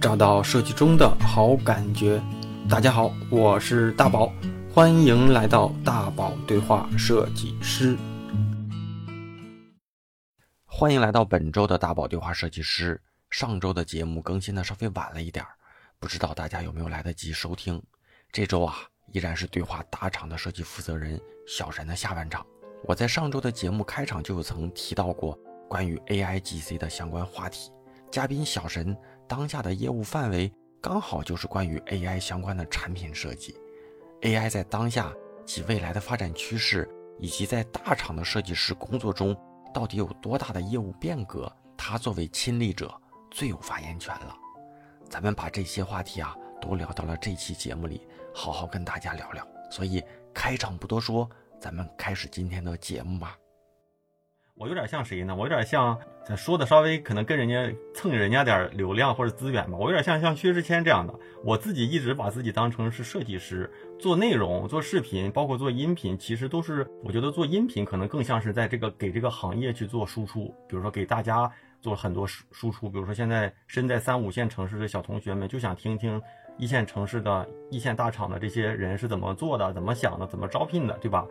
找到设计中的好感觉。大家好，我是大宝，欢迎来到大宝对话设计师。欢迎来到本周的大宝对话设计师。上周的节目更新的稍微晚了一点儿，不知道大家有没有来得及收听。这周啊，依然是对话大厂的设计负责人小神的下半场。我在上周的节目开场就曾提到过关于 AI GC 的相关话题，嘉宾小神。当下的业务范围刚好就是关于 AI 相关的产品设计，AI 在当下及未来的发展趋势，以及在大厂的设计师工作中到底有多大的业务变革，他作为亲历者最有发言权了。咱们把这些话题啊都聊到了这期节目里，好好跟大家聊聊。所以开场不多说，咱们开始今天的节目吧。我有点像谁呢？我有点像说的稍微可能跟人家蹭人家点流量或者资源吧。我有点像像薛之谦这样的。我自己一直把自己当成是设计师，做内容、做视频，包括做音频，其实都是我觉得做音频可能更像是在这个给这个行业去做输出。比如说给大家做很多输输出，比如说现在身在三五线城市的小同学们就想听听一线城市的一线大厂的这些人是怎么做的、怎么想的、怎么招聘的，对吧？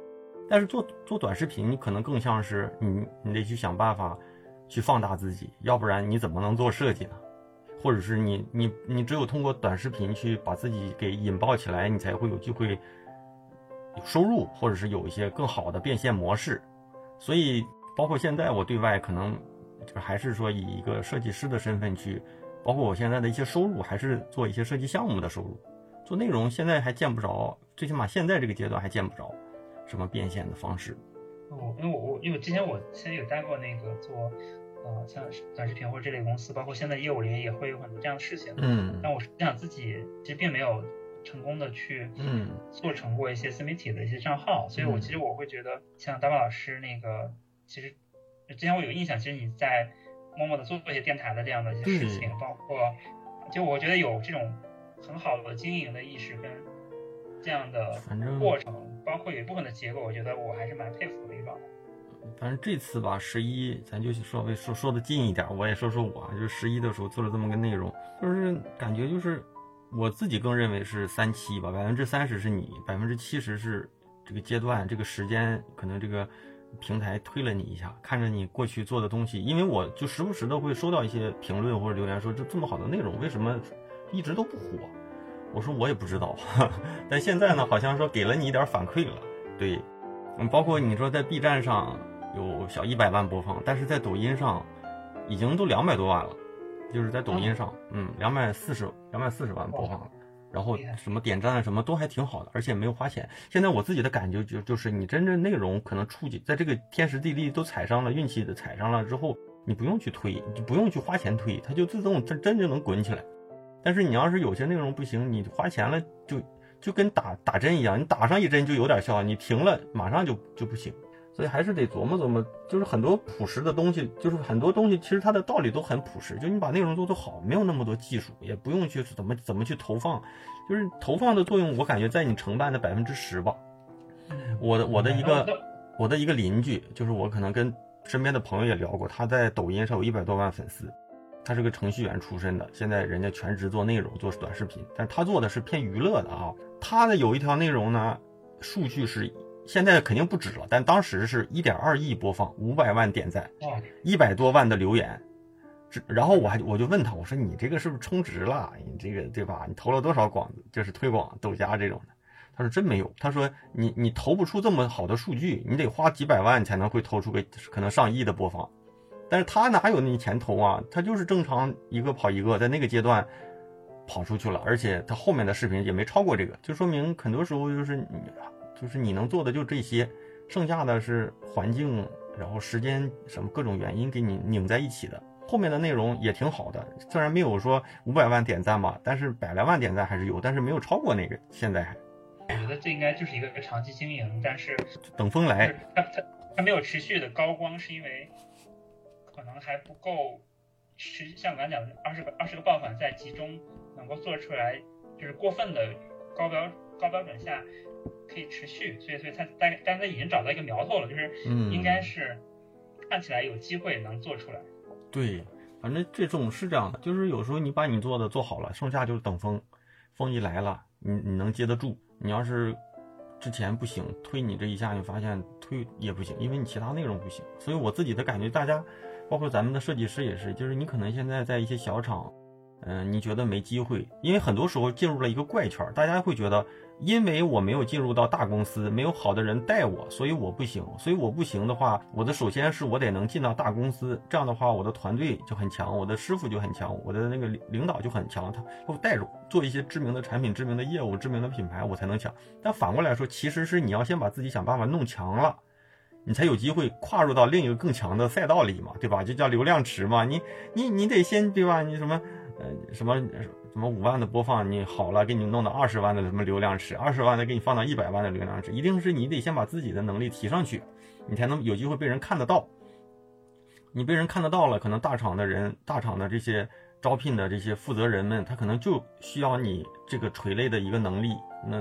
但是做做短视频，你可能更像是你，你得去想办法，去放大自己，要不然你怎么能做设计呢？或者是你你你只有通过短视频去把自己给引爆起来，你才会有机会有收入，或者是有一些更好的变现模式。所以，包括现在我对外可能就还是说以一个设计师的身份去，包括我现在的一些收入，还是做一些设计项目的收入。做内容现在还见不着，最起码现在这个阶段还见不着。什么变现的方式？我，因为我我因为之前我其实有待过那个做，呃，像短视频或者这类公司，包括现在业务里也会有很多这样的事情。嗯。但我实际上自己其实并没有成功的去，嗯，做成过一些自媒体的一些账号，所以我其实我会觉得，像大宝老师那个，其实之前我有印象，其实你在默默的做一些电台的这样的一些事情，包括，就我觉得有这种很好的经营的意识跟这样的过程。包括有一部分的结果，我觉得我还是蛮佩服的一个。反正这次吧，十一咱就稍微说说的近一点，我也说说我，就是十一的时候做了这么个内容，就是感觉就是我自己更认为是三七吧，百分之三十是你，百分之七十是这个阶段这个时间，可能这个平台推了你一下，看着你过去做的东西，因为我就时不时的会收到一些评论或者留言，说这这么好的内容为什么一直都不火？我说我也不知道，但现在呢，好像说给了你一点反馈了。对，嗯，包括你说在 B 站上有小一百万播放，但是在抖音上已经都两百多万了，就是在抖音上，嗯，两百四十两百四十万播放了，然后什么点赞什么都还挺好的，而且没有花钱。现在我自己的感觉就就是你真正内容可能触及在这个天时地利都踩上了，运气的踩上了之后，你不用去推，你不用去花钱推，它就自动真真就能滚起来。但是你要是有些内容不行，你花钱了就就跟打打针一样，你打上一针就有点效，你停了马上就就不行。所以还是得琢磨琢磨，就是很多朴实的东西，就是很多东西其实它的道理都很朴实，就你把内容做做好，没有那么多技术，也不用去怎么怎么去投放，就是投放的作用，我感觉在你承办的百分之十吧。我的我的一个我的一个邻居，就是我可能跟身边的朋友也聊过，他在抖音上有一百多万粉丝。他是个程序员出身的，现在人家全职做内容，做短视频，但他做的是偏娱乐的啊。他的有一条内容呢，数据是现在肯定不止了，但当时是一点二亿播放，五百万点赞，一百多万的留言。然后我还我就问他，我说你这个是不是充值了？你这个对吧？你投了多少广，就是推广抖加这种的？他说真没有。他说你你投不出这么好的数据，你得花几百万才能会投出个可能上亿的播放。但是他哪有那钱投啊？他就是正常一个跑一个，在那个阶段跑出去了，而且他后面的视频也没超过这个，就说明很多时候就是你，就是你能做的就这些，剩下的是环境，然后时间什么各种原因给你拧在一起的。后面的内容也挺好的，虽然没有说五百万点赞吧，但是百来万点赞还是有，但是没有超过那个。现在还，我觉得这应该就是一个长期经营，但是等风来，它它它没有持续的高光，是因为。可能还不够，持像刚才讲的二十个二十个爆款在集中能够做出来，就是过分的高标高标准下可以持续，所以所以他但但他已经找到一个苗头了，就是应该是看起来有机会能做出来。对，反反正这种是这样的，就是有时候你把你做的做好了，剩下就是等风，风一来了，你你能接得住。你要是之前不行，推你这一下，你发现推也不行，因为你其他内容不行。所以我自己的感觉，大家包括咱们的设计师也是，就是你可能现在在一些小厂，嗯，你觉得没机会，因为很多时候进入了一个怪圈，大家会觉得。因为我没有进入到大公司，没有好的人带我，所以我不行。所以我不行的话，我的首先是我得能进到大公司，这样的话，我的团队就很强，我的师傅就很强，我的那个领领导就很强，他给我带着做一些知名的产品、知名的业务、知名的品牌，我才能强。但反过来说，其实是你要先把自己想办法弄强了，你才有机会跨入到另一个更强的赛道里嘛，对吧？就叫流量池嘛，你你你得先对吧？你什么呃什么？什么五万的播放你好了，给你弄到二十万的什么流量池，二十万的给你放到一百万的流量池，一定是你得先把自己的能力提上去，你才能有机会被人看得到。你被人看得到了，可能大厂的人、大厂的这些招聘的这些负责人们，他可能就需要你这个垂类的一个能力，那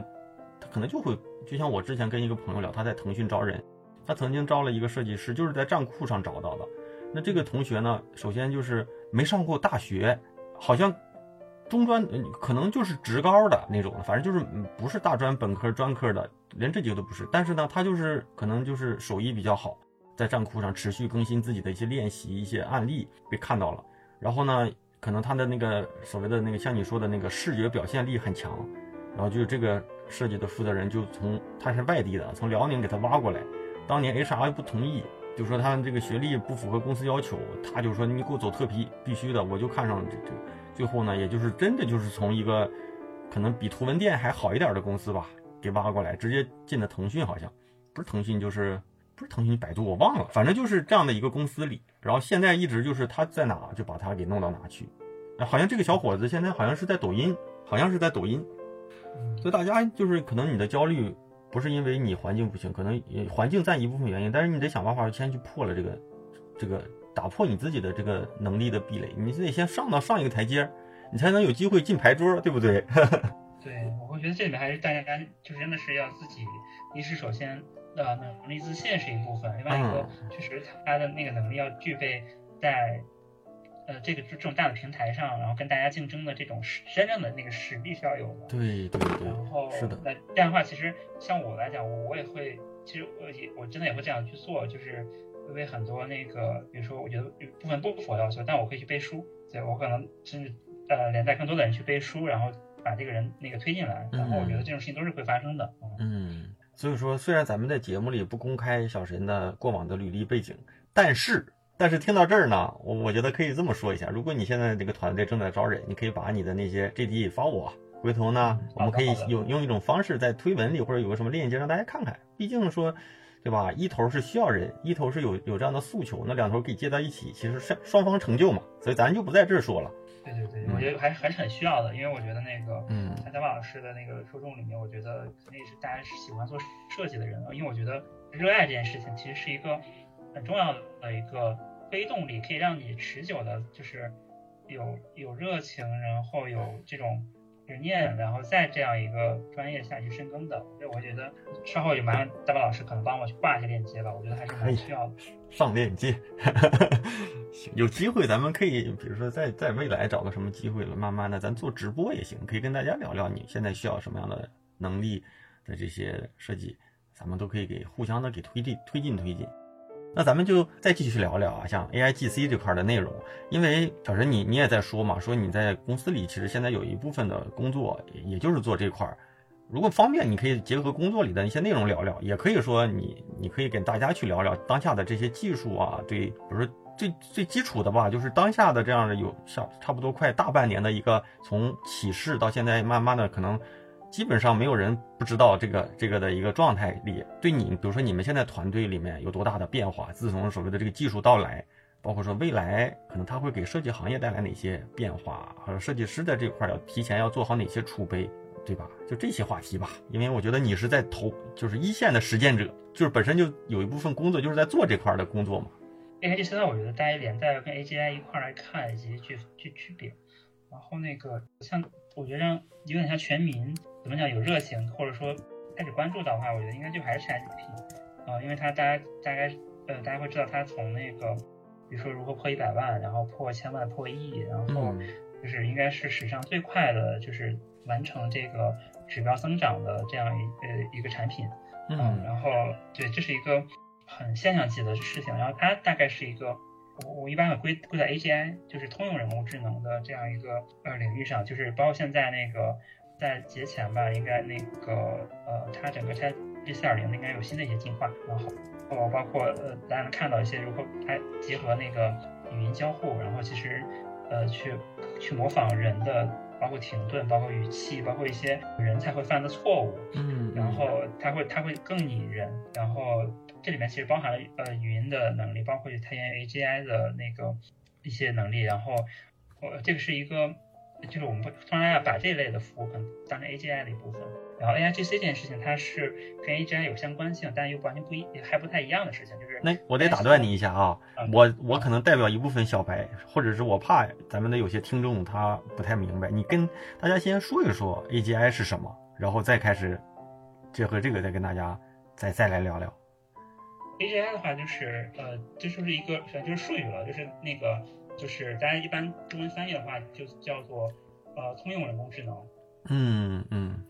他可能就会，就像我之前跟一个朋友聊，他在腾讯招人，他曾经招了一个设计师，就是在站酷上找到的。那这个同学呢，首先就是没上过大学，好像。中专可能就是职高的那种，反正就是不是大专本科专科的，连这几个都不是。但是呢，他就是可能就是手艺比较好，在站酷上持续更新自己的一些练习、一些案例被看到了。然后呢，可能他的那个所谓的那个像你说的那个视觉表现力很强。然后就这个设计的负责人就从他是外地的，从辽宁给他挖过来。当年 HR 不同意，就说他这个学历不符合公司要求，他就说你给我走特批，必须的，我就看上这这。最后呢，也就是真的就是从一个可能比图文店还好一点的公司吧，给挖过来，直接进的腾讯，好像不是腾讯就是不是腾讯，百度我忘了，反正就是这样的一个公司里。然后现在一直就是他在哪就把他给弄到哪去。好像这个小伙子现在好像是在抖音，好像是在抖音。所以大家就是可能你的焦虑不是因为你环境不行，可能环境占一部分原因，但是你得想办法先去破了这个这个。打破你自己的这个能力的壁垒，你得先上到上一个台阶，你才能有机会进牌桌，对不对？对，我会觉得这里面还是大家就真的是要自己，一是首先呃能力自信是一部分，另外一个确实他的那个能力要具备在呃这个这种大的平台上，然后跟大家竞争的这种真正的那个实力是要有的。对对对。然后是的。那这样的话，其实像我来讲，我我也会，其实我也我真的也会这样去做，就是。因为很多那个，比如说，我觉得有部分不符合要求，但我可以去背书，对我可能甚至呃连带更多的人去背书，然后把这个人那个推进来，然后我觉得这种事情都是会发生的。嗯，所以说，虽然咱们在节目里不公开小神的过往的履历背景，但是但是听到这儿呢，我我觉得可以这么说一下：如果你现在这个团队正在招人，你可以把你的那些 JD 发我，回头呢，我们可以用用一种方式在推文里或者有个什么链接让大家看看，毕竟说。对吧？一头是需要人，一头是有有这样的诉求，那两头可以接到一起，其实是双方成就嘛。所以咱就不在这儿说了。对对对，我觉得还还是很需要的，因为我觉得那个，嗯，像戴老师的那个受众里面，我觉得肯定是大家是喜欢做设计的人，因为我觉得热爱这件事情其实是一个很重要的一个推动力，可以让你持久的，就是有有热情，然后有这种。执念，然后在这样一个专业下去深耕的，所以我觉得稍后有麻烦大宝老师可能帮我去挂一下链接吧，我觉得还是蛮需要的。上链接，行，有机会咱们可以，比如说在在未来找个什么机会了，慢慢的咱做直播也行，可以跟大家聊聊你现在需要什么样的能力的这些设计，咱们都可以给互相的给推进推进推进。那咱们就再继续聊聊啊，像 A I G C 这块的内容，因为小陈你你也在说嘛，说你在公司里其实现在有一部分的工作，也就是做这块儿。如果方便，你可以结合工作里的一些内容聊聊，也可以说你你可以跟大家去聊聊当下的这些技术啊，对，比如说最最基础的吧，就是当下的这样的有像差不多快大半年的一个从起势到现在慢慢的可能。基本上没有人不知道这个这个的一个状态里，对你，比如说你们现在团队里面有多大的变化？自从所谓的这个技术到来，包括说未来可能它会给设计行业带来哪些变化，或者设计师在这块要提前要做好哪些储备，对吧？就这些话题吧。因为我觉得你是在投，就是一线的实践者，就是本身就有一部分工作就是在做这块的工作嘛。A I G C 呢，我觉得大家连带跟 A G I 一块来看以及去去区别，然后那个像我觉得有点像全民。怎么讲有热情，或者说开始关注的话，我觉得应该就还是 ChatGPT 啊，因为它大家大概呃大家会知道它从那个比如说如何破一百万，然后破千万、破亿，然后嗯就是应该是史上最快的，就是完成这个指标增长的这样一呃一个产品。嗯然后对，这是一个很现象级的事情。然后它大概是一个，我我一般会归归在 AGI，就是通用人工智能的这样一个呃领域上，就是包括现在那个在节前吧，应该那个呃，它整个 Chat G 四点零应该有新的一些进化，然后哦，包括呃，大家能看到一些如何它结合那个语音交互，然后其实呃去去模仿人的。包括停顿，包括语气，包括一些人才会犯的错误，嗯，然后它会它会更拟人，然后这里面其实包含了呃语音的能力，包括它源于 AGI 的那个一些能力，然后呃这个是一个就是我们不当然要把这类的服务可能当成 AGI 的一部分，然后 AIGC 这件事情它是跟 AGI 有相关性，但又完全不一还不太一样的事情，就是那我得打断你一下啊啊，我我可能代表一部分小白，或者是我怕咱们的有些听众他不太明白，你跟大家先说一说 AGI 是什么，然后再开始结合这个再跟大家再再来聊聊。AGI 的话就是呃这就是一个反正就是术语了，就是那个就是大家一般中文翻译的话就叫做呃通用人工智能。嗯嗯。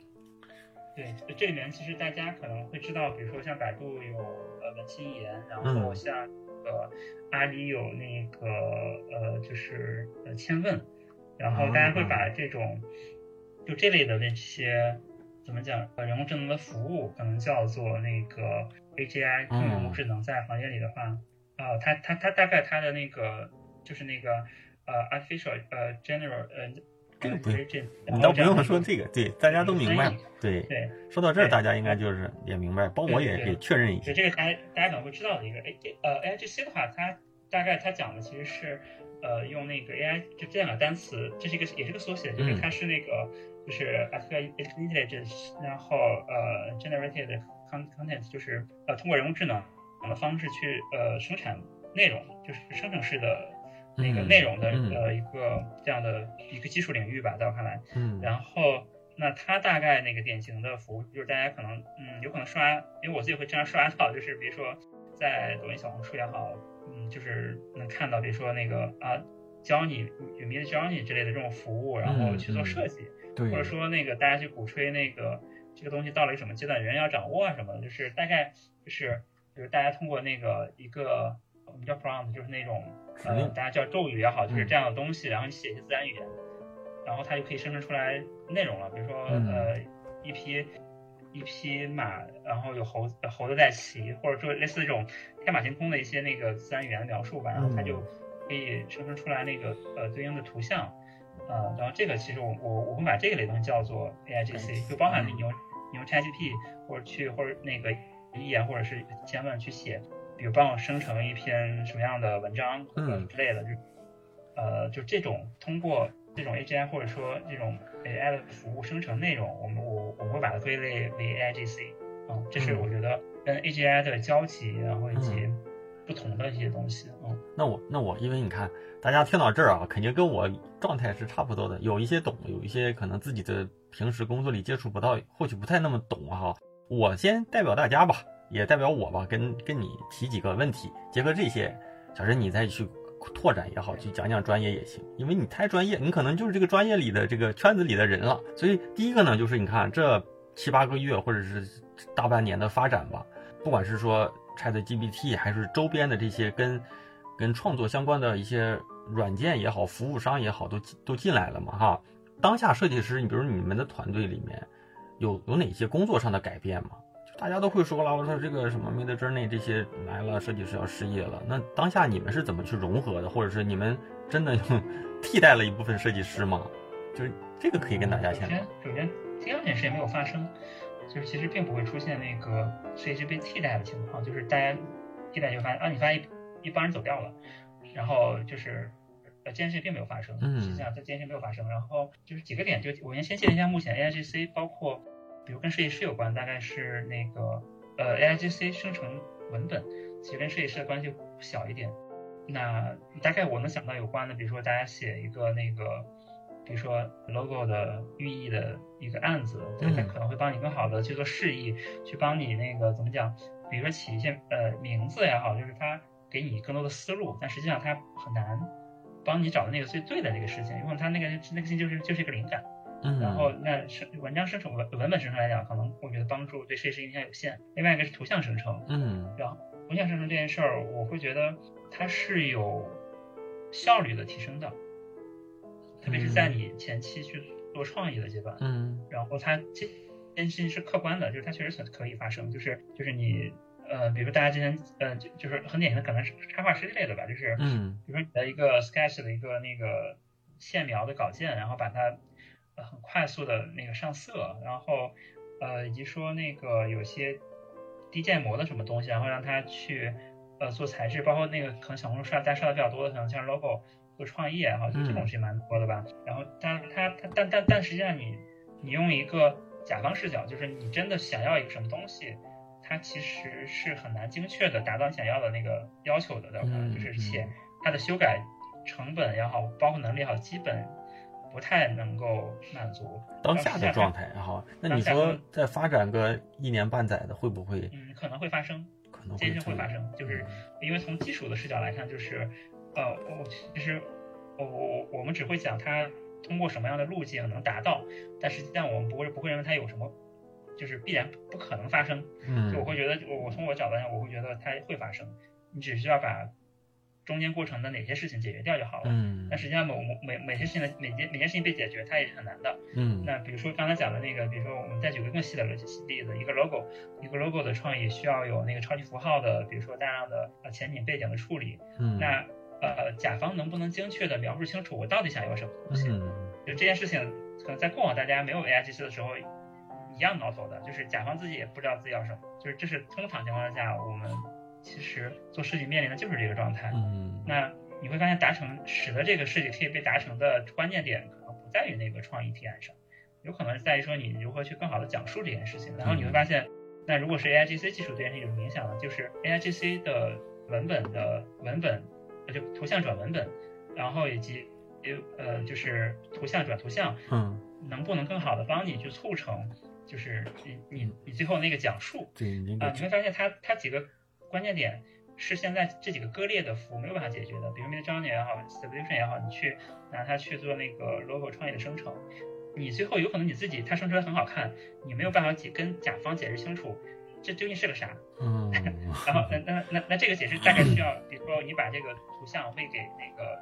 对，这里面其实大家可能会知道，比如说像百度有呃文心一言，然嗯后像呃阿里有那个呃就是呃千问，然后大家会把这种就这类的那些怎么讲呃人工智能的服务，可能叫做那个 AGI 通用人工智能，在行业里的话，啊、它它它大概它的那个就是那个呃 artificial 呃 general 呃这个不用 intelligence，你倒不用说这个，对，大家都明白。对，对。说到这儿，大家应该就是也明白，帮我也对对给确认一下对。这个大家大家可能会知道的一个 A 呃 AIGC 的话，它大概它讲的其实是呃用那个 AI 就这两个单词，这是一个也是个缩写，就是嗯它是那个就是 artificial intelligence，然后呃 generated con- content，就是呃通过人工智能的方式去呃生产内容，就是生成式的那个嗯内容的嗯。呃一个这样的一个技术领域吧，在我看来。嗯。然后那它大概那个典型的服务，就是大家可能嗯有可能刷，因为我自己会经常刷到，就是比如说在抖音、小红书也好，嗯，就是能看到，比如说那个啊教你有 Mid Journey 之类的这种服务，然后去做设计，对，或者说那个大家去鼓吹那个这个东西到了一个什么阶段，人要掌握啊什么的，就是大概就是就是大家通过那个一个我们叫 prompt，就是那种呃大家叫咒语也好，就是嗯。这样的东西，然后你写一些自然语言，然后它就可以生成出来内容了，比如说嗯。呃一匹一匹马，然后有猴子猴子在骑，或者说类似这种天马行空的一些那个自然语言的描述吧，然后它就可以生成出来那个呃对应的图像。呃，然后这个其实我我我会把这个类东西叫做 AIGC，就包含你用你用 ChatGPT 或者去或者那个语言或者是千万去写，比如帮我生成一篇什么样的文章或者嗯之类的，就呃就这种通过这种 AGI 或者说这种 AI 的服务生成内容，我们我我们会把它归类为 AIGC，嗯，这是嗯我觉得跟 AGI 的交集，然后以及不同的一些东西，嗯。那我那我，因为你看，大家听到这儿啊，肯定跟我状态是差不多的，有一些懂，有一些可能自己的平时工作里接触不到，或许不太那么懂哈。我先代表大家吧，也代表我吧，跟跟你提几个问题，结合这些，小陈你再去拓展也好，去讲讲专业也行，因为你太专业，你可能就是这个专业里的这个圈子里的人了。所以第一个呢，就是你看这七八个月或者是大半年的发展吧，不管是说 ChatGPT 还是周边的这些跟跟创作相关的一些软件也好，服务商也好，都都进来了嘛哈。当下设计师，你比如你们的团队里面有有哪些工作上的改变吗？大家都会说了，我说这个什么 Mid Journey 这些来了，设计师要失业了。那当下你们是怎么去融合的，或者是你们真的替代了一部分设计师吗？就是这个可以跟大家先首先，第二件事也没有发生，就是其实并不会出现那个设计师被替代的情况，就是大家替代就发现啊，你发现一一帮人走掉了，然后就是呃这件事并没有发生，嗯实际上这件事没有发生，然后就是几个点，就我先先介绍一下目前 AIGC 包括比如跟设计师有关，大概是那个呃 AIGC 生成文本，其实跟设计师的关系小一点。那大概我能想到有关的，比如说大家写一个那个，比如说 logo 的寓意的一个案子，对，它嗯可能会帮你更好的去做示意，去帮你那个怎么讲，比如说起一些呃名字也好，就是它给你更多的思路，但实际上它很难帮你找到那个最对的那个事情，因为它那个那个性就是就是一个灵感。嗯，然后那生文章生成文文本生成来讲，可能我觉得帮助对设计师影响有限。另外一个是图像生成，嗯，然后图像生成这件事儿，我会觉得它是有效率的提升的，特别是在你前期去做创意的阶段，嗯，然后它这件事情是客观的，就是它确实可以发生，就是就是你呃，比如说大家之前呃，就就是很典型的可能是插画师之类的吧，就是嗯，比如说你的一个 sketch 的一个那个线描的稿件，然后把它呃很快速的那个上色，然后呃以及说那个有些低建模的什么东西，然后让它去呃做材质，包括那个可能小红书刷大家刷的比较多的，可能像 logo 做创意啊，哈，就这种是蛮多的吧。然后但它它但但但实际上你你用一个甲方视角，就是你真的想要一个什么东西，它其实是很难精确的达到你想要的那个要求的，对吧？嗯就是且它的修改成本也好，包括能力也好，基本不太能够满足当下的状态哈。那你说再发展个一年半载的，会不会？嗯，可能会发生，可能会发生，就是因为从基础的视角来看，就是呃，我其实我我我们只会讲它通过什么样的路径能达到，但实际上我们不会不会认为它有什么。就是必然不可能发生，嗯，就我会觉得，我我从我角度上，我会觉得它会发生，你只需要把中间过程的哪些事情解决掉就好了。嗯，但实际上某某每每件事情的每件每件事情被解决，它也是很难的。嗯，那比如说刚才讲的那个，比如说我们再举个更细的例子，一个 logo，一个 logo 的创意需要有那个超级符号的，比如说大量的呃前景背景的处理。嗯，那呃甲方能不能精确的描述清楚我到底想要什么东西？嗯，就这件事情，可能在过往大家没有 AI GC 的时候。一样挠头的，就是甲方自己也不知道自己要什么，就是这是通常情况下，我们其实做设计面临的就是这个状态。嗯，那你会发现达成使得这个设计可以被达成的关键点，可能不在于那个创意提案上，有可能在于说你如何去更好的讲述这件事情。然后你会发现，那如果是 AIGC 技术对这件事情有影响呢，就是 AIGC 的文本的文本，就图像转文本，然后以及呃就是图像转图像，嗯，能不能更好的帮你去促成。就是你你你最后那个讲述，对，啊，你会发现它它几个关键点是现在这几个割裂的服务没有办法解决的，比如 Midjourney 也好，Solution 也好，你去拿它去做那个 logo 创意的生成，你最后有可能你自己它生出来很好看，你没有办法解跟甲方解释清楚这究竟是个啥，嗯，然后那那那那这个解释大概需要，比如说你把这个图像喂给那个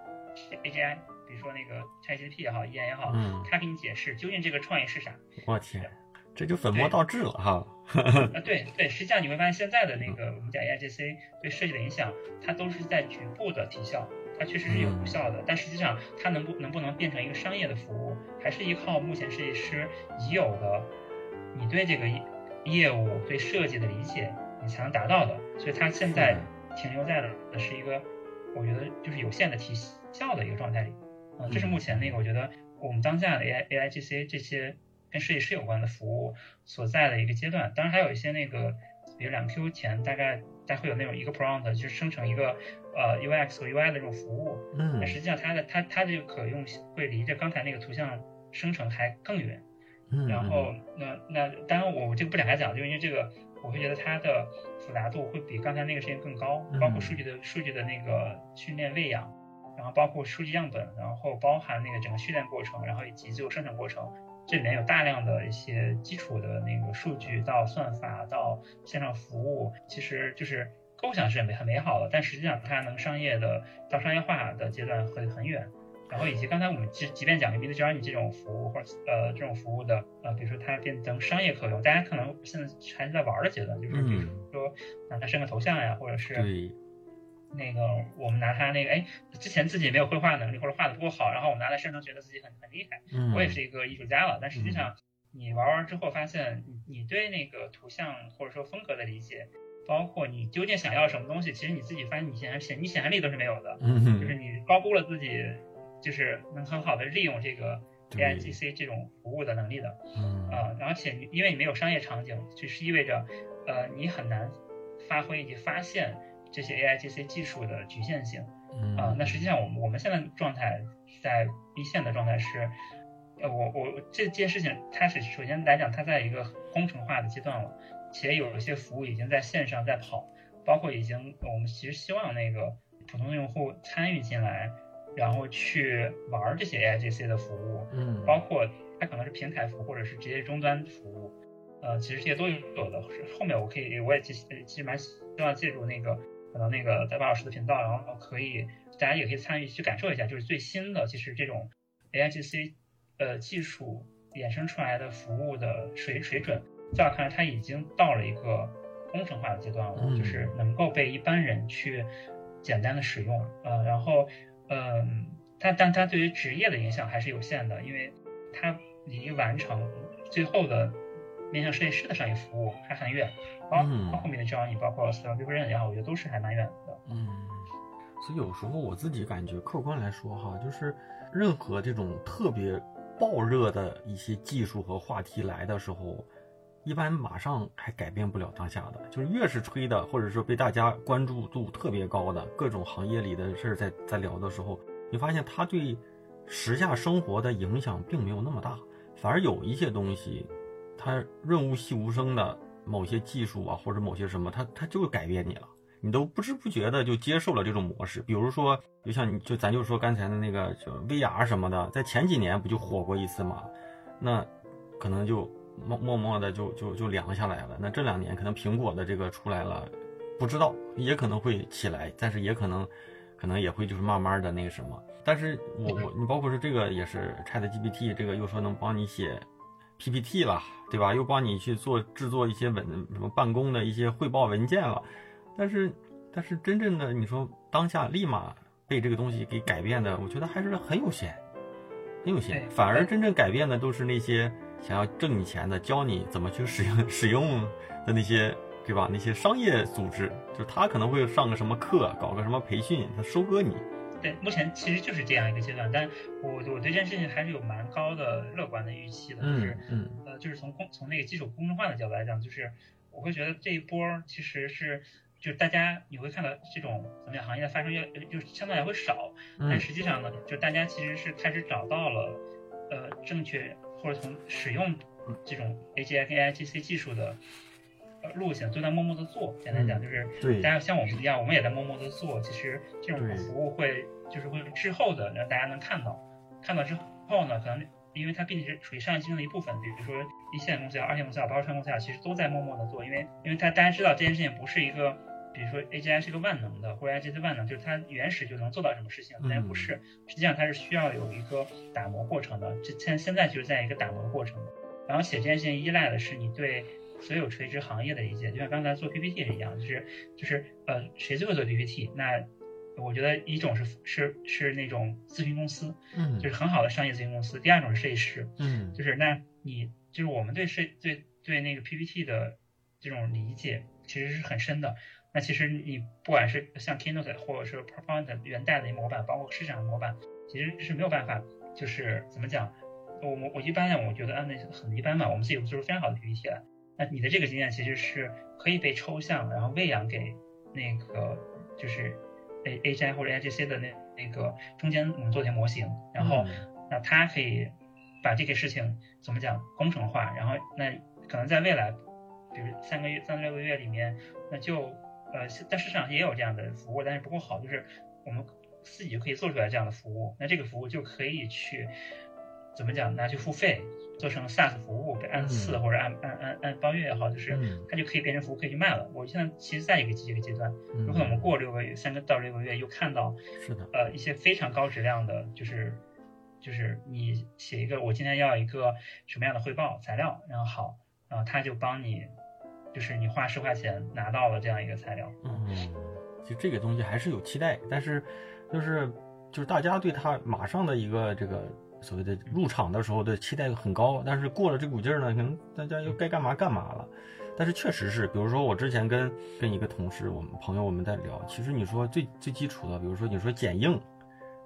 AGI，比如说那个 ChatGPT 也好，EN 也好，嗯，它给你解释究竟这个创意是啥，我天。这就本末倒置了哈。啊，对对，实际上你会发现现在的那个我们讲 AIGC 对设计的影响，它都是在局部的提效，它确实是有效的，但实际上它能不能不能变成一个商业的服务，还是依靠目前设计师已有的你对这个业务对设计的理解，你才能达到的。所以它现在停留在的是一个我觉得就是有限的提效的一个状态里。嗯，这是目前那个我觉得我们当下的 AI AIGC 这些。跟设计师有关的服务所在的一个阶段，当然还有一些那个，比如两 Q 前大概大概会有那种一个 prompt 就生成一个呃 UX 和 UI 的这种服务，嗯，那实际上它的它它这个可用会离着刚才那个图像生成还更远，嗯，然后那那当然我这个不展开讲，就因为这个我会觉得它的复杂度会比刚才那个事情更高，包括数据的数据的那个训练喂养，然后包括数据样本，然后包含那个整个训练过程，然后以及最后生成过程。这里面有大量的一些基础的那个数据，到算法，到线上服务，其实就是构想是很很美好的，但实际上它能商业的到商业化的阶段会很远。然后以及刚才我们即即便讲 Midjourney 这种服务或者呃这种服务的呃，比如说它变成商业可用，大家可能现在还是在玩的阶段，就是比如说拿它生个头像呀，或者是对。那个我们拿它那个哎，之前自己没有绘画能力或者画的不够好，然后我们拿来生成，觉得自己很很厉害。嗯，我也是一个艺术家了，但实际上你玩完之后发现，你你对那个图像或者说风格的理解，包括你究竟想要什么东西，其实你自己发现你显显你想象力都是没有的，嗯，就是你高估了自己，就是能很好的利用这个 AIGC 这种服务的能力的。嗯啊，而且因为你没有商业场景，就是意味着呃你很难发挥以及发现。这些 AIGC 技术的局限性，啊，那实际上我们我们现在状态在一线的状态是，呃，我我这件事情它是首先来讲它在一个工程化的阶段了，且有一些服务已经在线上在跑，包括已经我们其实希望那个普通的用户参与进来，然后去玩这些 AIGC 的服务，嗯，包括它可能是平台服务或者是直接终端服务，呃，其实这些都有的。后面我可以，我也其实其实蛮希望借助那个可能那个在巴老师的频道，然后可以大家也可以参与去感受一下，就是最新的其实这种 AIGC 呃技术衍生出来的服务的水水准，在我看来，它已经到了一个工程化的阶段了，嗯。就是能够被一般人去简单的使用，呃，然后嗯，但但它对于职业的影响还是有限的，因为它离完成最后的面向设计师的商业服务还很远，包嗯包括 Mid Journey，包括 Style Different 也好，我觉得都是还蛮远的。嗯，所以有时候我自己感觉，客观来说哈，就是任何这种特别爆热的一些技术和话题来的时候，一般马上还改变不了当下的。就是越是吹的，或者说被大家关注度特别高的各种行业里的事儿在在聊的时候，你发现它对时下生活的影响并没有那么大，反而有一些东西，它润物细无声的某些技术啊，或者某些什么，它它就改变你了。你都不知不觉的就接受了这种模式。比如说，就像你就咱就说刚才的那个就 VR 什么的，在前几年不就火过一次嘛？那可能就默默默的就就就凉下来了。那这两年可能苹果的这个出来了，不知道也可能会起来，但是也可能可能也会就是慢慢的那个什么。但是我我你包括说这个也是 Chat GPT 这个又说能帮你写 PPT 了，对吧？又帮你去做制作一些文什么办公的一些汇报文件了。但是，但是真正的你说当下立马被这个东西给改变的，我觉得还是很有限，很有限。反而真正改变的都是那些想要挣你钱的、教你怎么去使用 使用的那些，对吧？那些商业组织，就是他可能会上个什么课，搞个什么培训，他收割你。对，目前其实就是这样一个阶段，但我我对这件事情还是有蛮高的乐观的预期的，就是嗯呃，就是从公从那个基础公众化的角度来讲，就是我会觉得这一波儿其实是，就是大家你会看到这种怎么样行业的发生越就是相对来会少，但嗯实际上呢，就大家其实是开始找到了呃正确或者从使用这种 AGI 跟 AIGC 技术的呃路线，都在默默的做。简单讲就是，对大家像我们一样，我们也在默默的做。其实这种服务会就是会滞后的让大家能看到，看到之后呢，可能因为它毕竟是属于商业竞争的一部分，比如说一线公司也好，二线公司也好，包括创业公司也好，其实都在默默的做，因为因为它大家知道这件事情不是一个。比如说 AGI 是个万能的，或者 AGI 万能，就是它原始就能做到什么事情，但是不是，实际上它是需要有一个打磨过程的。这现现在就是在一个打磨的过程，然后写这件事情依赖的是你对所有垂直行业的理解，就像刚才做 PPT 是一样，就是就是呃，谁最会做 PPT？那我觉得一种是是是那种咨询公司，嗯就是很好的商业咨询公司；第二种是设计师，嗯就是那你就是我们对设对对那个 PPT 的这种理解其实是很深的。那其实你不管是像 Keynote 或者是 PowerPoint 元代的模板，包括市场的模板，其实是没有办法，就是怎么讲，我我我一般呢，我觉得啊那很一般嘛，我们自己做出非常好的 PPT 来。那你的这个经验其实是可以被抽象，然后喂养给那个就是 A A I 或者 A G C 的那那个中间我们做一些模型，然后那它可以把这个事情怎么讲工程化，然后那可能在未来，比如三个月、三到六个月里面，那就呃在市场上也有这样的服务，但是不够好，就是我们自己就可以做出来这样的服务，那这个服务就可以去怎么讲拿去付费，做成 SaaS 服务，按次或者按按按按包月也好，就是它就可以变成服务可以去卖了。我现在其实在一个这个阶段，有可能我们过六个月，三个到六个月又看到是的，呃一些非常高质量的，就是。就是你写一个，我今天要一个什么样的汇报材料，然后好，然后他就帮你，就是你花十块钱拿到了这样一个材料。嗯，其实这个东西还是有期待，但是就是就是大家对它马上的一个这个所谓的入场的时候的期待很高，但是过了这股劲儿呢，可能大家又该干嘛干嘛了。但是确实是，比如说我之前跟跟一个同事，我们朋友我们在聊，其实你说最最基础的，比如说你说剪映。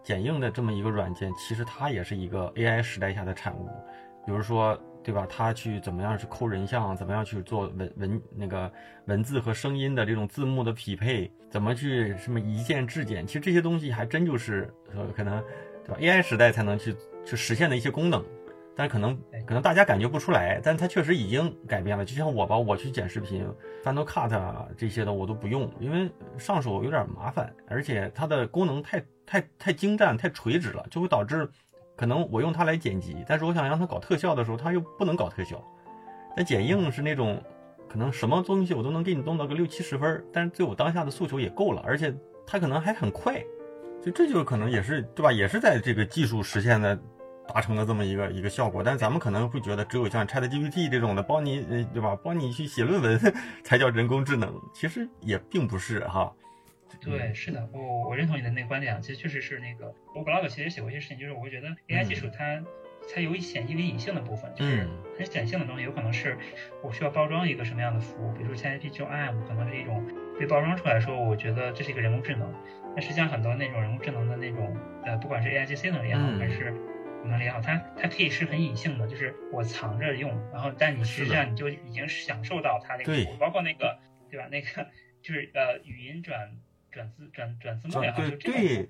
剪映的这么一个软件，其实它也是一个 AI 时代下的产物。比如说，对吧？它去怎么样去抠人像，怎么样去做文文那个文字和声音的这种字幕的匹配，怎么去什么一键质检，其实这些东西还真就是说可能，对吧？AI 时代才能去去实现的一些功能。但可能可能大家感觉不出来，但它确实已经改变了。就像我吧，我去剪视频，Final Cut 啊这些的我都不用，因为上手有点麻烦，而且它的功能太太太精湛、太垂直了，就会导致可能我用它来剪辑，但是我想让它搞特效的时候，它又不能搞特效。但剪映是那种可能什么东西我都能给你弄到个六七十分，但是对我当下的诉求也够了，而且它可能还很快。就这就可能也是对吧？也是在这个技术实现的达成了这么一个一个效果。但是咱们可能会觉得，只有像 ChatGPT 这种的帮你，对吧？帮你去写论文才叫人工智能。其实也并不是哈。对，是的，我我认同你的那个观点啊。其实确实是那个，我 blog 其实写过一些事情，就是我会觉得 AI 技术它它有显一为隐性的部分，就是很显性的东西，有可能是我需要包装一个什么样的服务，比如说 ChatGPT 用 IM 可能是一种被包装出来说，我觉得这是一个人工智能。但实际上很多那种人工智能的那种，呃，不管是 A I G C 能力也好，还是能力也好，它它可以是很隐性的，就是我藏着用，然后但你实际上你就已经享受到它那个，包括那个，对吧？那个就是呃，语音转转字转转字幕也好，就这个，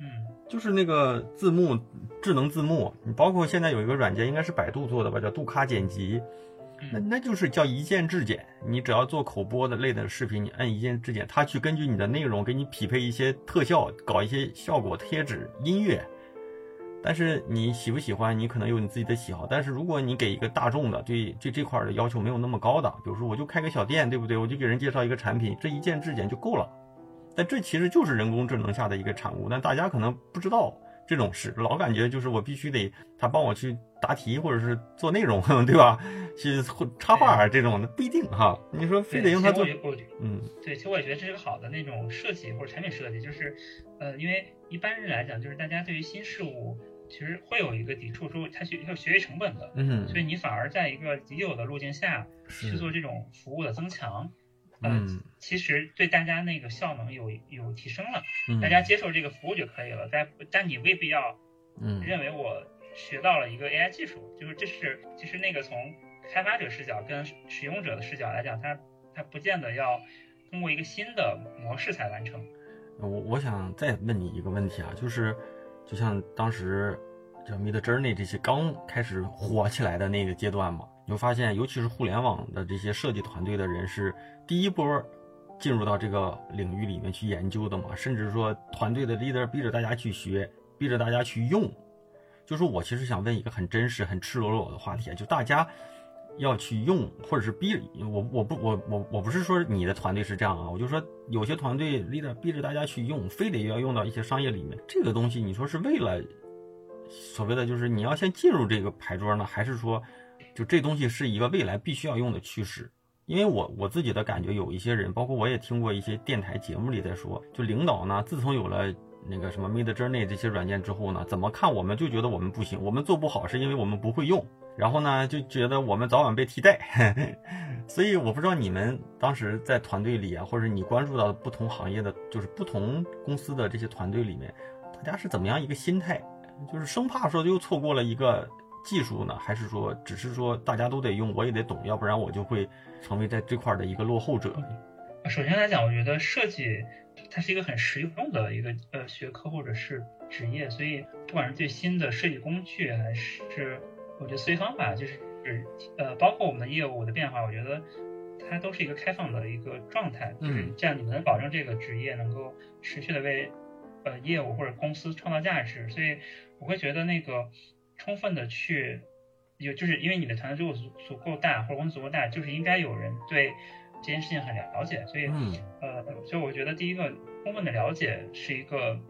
嗯，就是那个字幕智能字幕，你包括现在有一个软件，应该是百度做的吧，叫杜卡剪辑。那那就是叫一键质检，你只要做口播的类的视频，你按一键质检，它去根据你的内容给你匹配一些特效，搞一些效果贴纸、音乐。但是你喜不喜欢，你可能有你自己的喜好。但是如果你给一个大众的，对对这块的要求没有那么高的，比如说我就开个小店，对不对？我就给人介绍一个产品，这一键质检就够了。但这其实就是人工智能下的一个产物，但大家可能不知道。这种事老感觉就是我必须得他帮我去答题或者是做内容，对吧？去插画这种的不一定哈。你说非得用它做，嗯，对，其实我也觉得这是个好的那种设计或者产品设计，就是呃，因为一般人来讲，就是大家对于新事物其实会有一个抵触，说它学要学习成本的，嗯，所以你反而在一个已有的路径下去做这种服务的增强。嗯，其实对大家那个效能有有提升了，大家接受这个服务就可以了。但但你未必要，嗯，认为我学到了一个 AI 技术，就是这是其实那个从开发者视角跟使用者的视角来讲，它它不见得要通过一个新的模式才完成。我我想再问你一个问题啊，就是就像当时叫 Mid Journey 这些刚开始火起来的那个阶段嘛，你会发现，尤其是互联网的这些设计团队的人是。第一波进入到这个领域里面去研究的嘛，甚至说团队的 leader 逼着大家去学，逼着大家去用。就是我其实想问一个很真实、很赤裸裸的话题，就大家要去用，或者是逼我，我不，我我我不是说你的团队是这样啊，我就说有些团队 leader 逼着大家去用，非得要用到一些商业里面。这个东西，你说是为了所谓的就是你要先进入这个牌桌呢，还是说就这东西是一个未来必须要用的趋势？因为我我自己的感觉，有一些人，包括我也听过一些电台节目里在说，就领导呢，自从有了那个什么 Mid Journey 这些软件之后呢，怎么看我们就觉得我们不行，我们做不好是因为我们不会用，然后呢就觉得我们早晚被替代。所以我不知道你们当时在团队里啊，或者你关注到不同行业的，就是不同公司的这些团队里面，大家是怎么样一个心态，就是生怕说又错过了一个。技术呢，还是说只是说大家都得用，我也得懂，要不然我就会成为在这块的一个落后者。首先来讲，我觉得设计它是一个很实用的一个呃学科或者是职业，所以不管是最新的设计工具，还是我觉得思维方法，就是呃包括我们的业务的变化，我觉得它都是一个开放的一个状态，就是这样你们能保证这个职业能够持续的为呃业务或者公司创造价值，所以我会觉得那个。充分的去有，就是因为你的团队如果足足够大，或者公司足够大，就是应该有人对这件事情很了解。所以，呃，所以我觉得第一个充分的了解是一个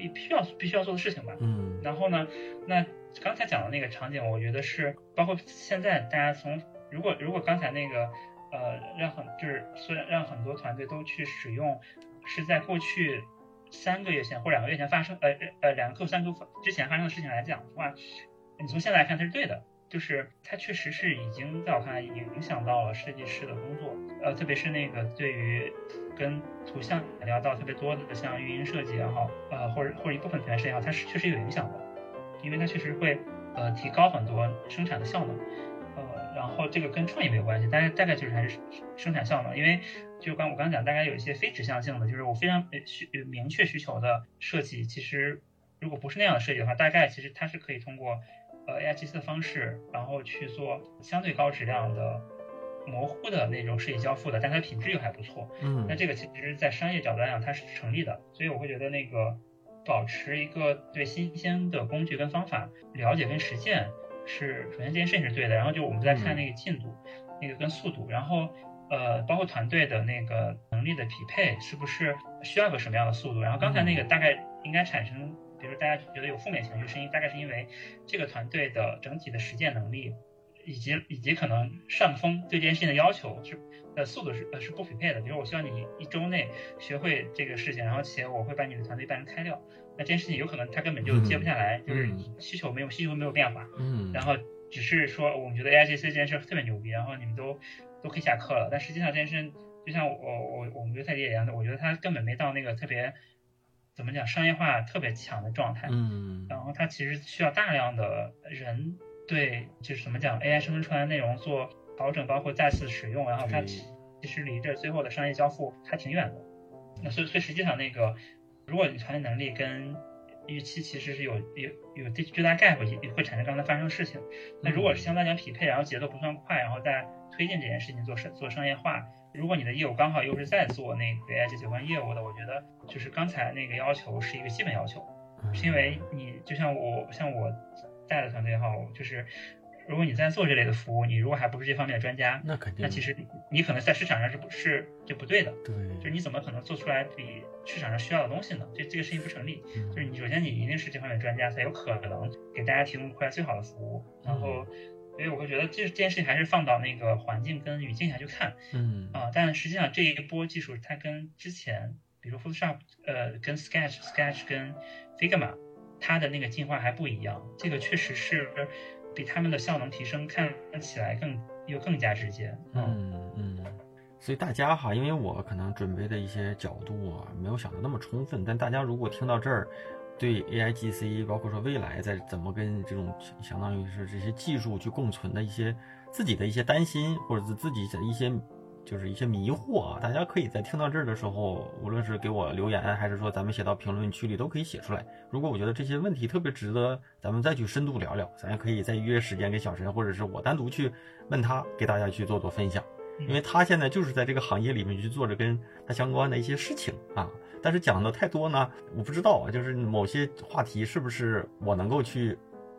必必须要必须要做的事情吧。嗯。然后呢，那刚才讲的那个场景，我觉得是包括现在大家从如果如果刚才那个呃让很就是虽然让很多团队都去使用，是在过去三个月前或两个月前发生呃呃两个三个之前发生的事情来讲的话。你从现在来看它是对的，就是它确实是已经在我看来影响到了设计师的工作，呃，特别是那个对于跟图像聊到特别多的像运营设计也好，呃，或者或者一部分图片设计也好，它是确实有影响的，因为它确实会呃提高很多生产的效能，呃，然后这个跟创意没有关系，大概大概就是还是生产效能，因为就刚我刚讲，大概有一些非指向性的，就是我非常需明确需求的设计，其实如果不是那样的设计的话，大概其实它是可以通过。呃 AI GC 的方式，然后去做相对高质量的模糊的那种设计交付的，但它品质又还不错。嗯，那这个其实，在商业角度来讲，它是成立的。所以我会觉得那个保持一个对新鲜的工具跟方法了解跟实践是首先这件事情是对的，然后就我们在看那个进度，那个跟速度，然后呃包括团队的那个能力的匹配是不是需要个什么样的速度，然后刚才那个大概应该产生。比如大家觉得有负面情绪声音，大概是因为这个团队的整体的实践能力，以及以及可能上峰对这件事情的要求是呃速度是呃是不匹配的。比如我希望你一周内学会这个事情，然后且我会把你的团队半人开掉，那这件事情有可能他根本就接不下来，就是需求没有需求没有变化，嗯，然后只是说我们觉得 AI GC 这件事特别牛逼，然后你们都都可以下课了，但实际上这件事就像我我我们觉得太理解一样的，我觉得他根本没到那个特别。怎么讲商业化特别强的状态，嗯，然后他其实需要大量的人对，就是怎么讲 AI 生成出来的内容做调整，包括再次使用，然后它其实离这最后的商业交付还挺远的。那所以所以实际上那个，如果你团队能力跟预期其实是有有有巨大 gap，也会产生刚才发生的事情。那如果是相对讲匹配，然后节奏不算快，然后再推进这件事情做商做商业化。如果你的业务刚好又是在做那个 AI 这关业务的，我觉得就是刚才那个要求是一个基本要求，是因为你就像我像我带的团队哈，就是如果你在做这类的服务，你如果还不是这方面的专家，那肯定，那其实你可能在市场上是不是就不对的，对，就是你怎么可能做出来比市场上需要的东西呢？这这个事情不成立，就是你首先你一定是这方面专家，才有可能给大家提供出来最好的服务，然后。所以我会觉得这这件事情还是放到那个环境跟语境下去看，嗯啊，但实际上这一波技术它跟之前，比如 Photoshop，呃，跟 Sketch、Sketch 跟 Figma，它的那个进化还不一样，这个确实是比他们的效能提升看起来更又更加直接。嗯嗯，所以大家哈，因为我可能准备的一些角度啊，没有想的那么充分，但大家如果听到这儿。对 A I G C，包括说未来在怎么跟这种相当于是这些技术去共存的一些自己的一些担心，或者是自己的一些就是一些迷惑啊，大家可以在听到这儿的时候，无论是给我留言，还是说咱们写到评论区里，都可以写出来。如果我觉得这些问题特别值得咱们再去深度聊聊，咱也可以再约时间给小陈，或者是我单独去问他，给大家去做做分享，因为他现在就是在这个行业里面去做着跟他相关的一些事情啊。但是讲的太多呢，我不知道啊，就是某些话题是不是我能够去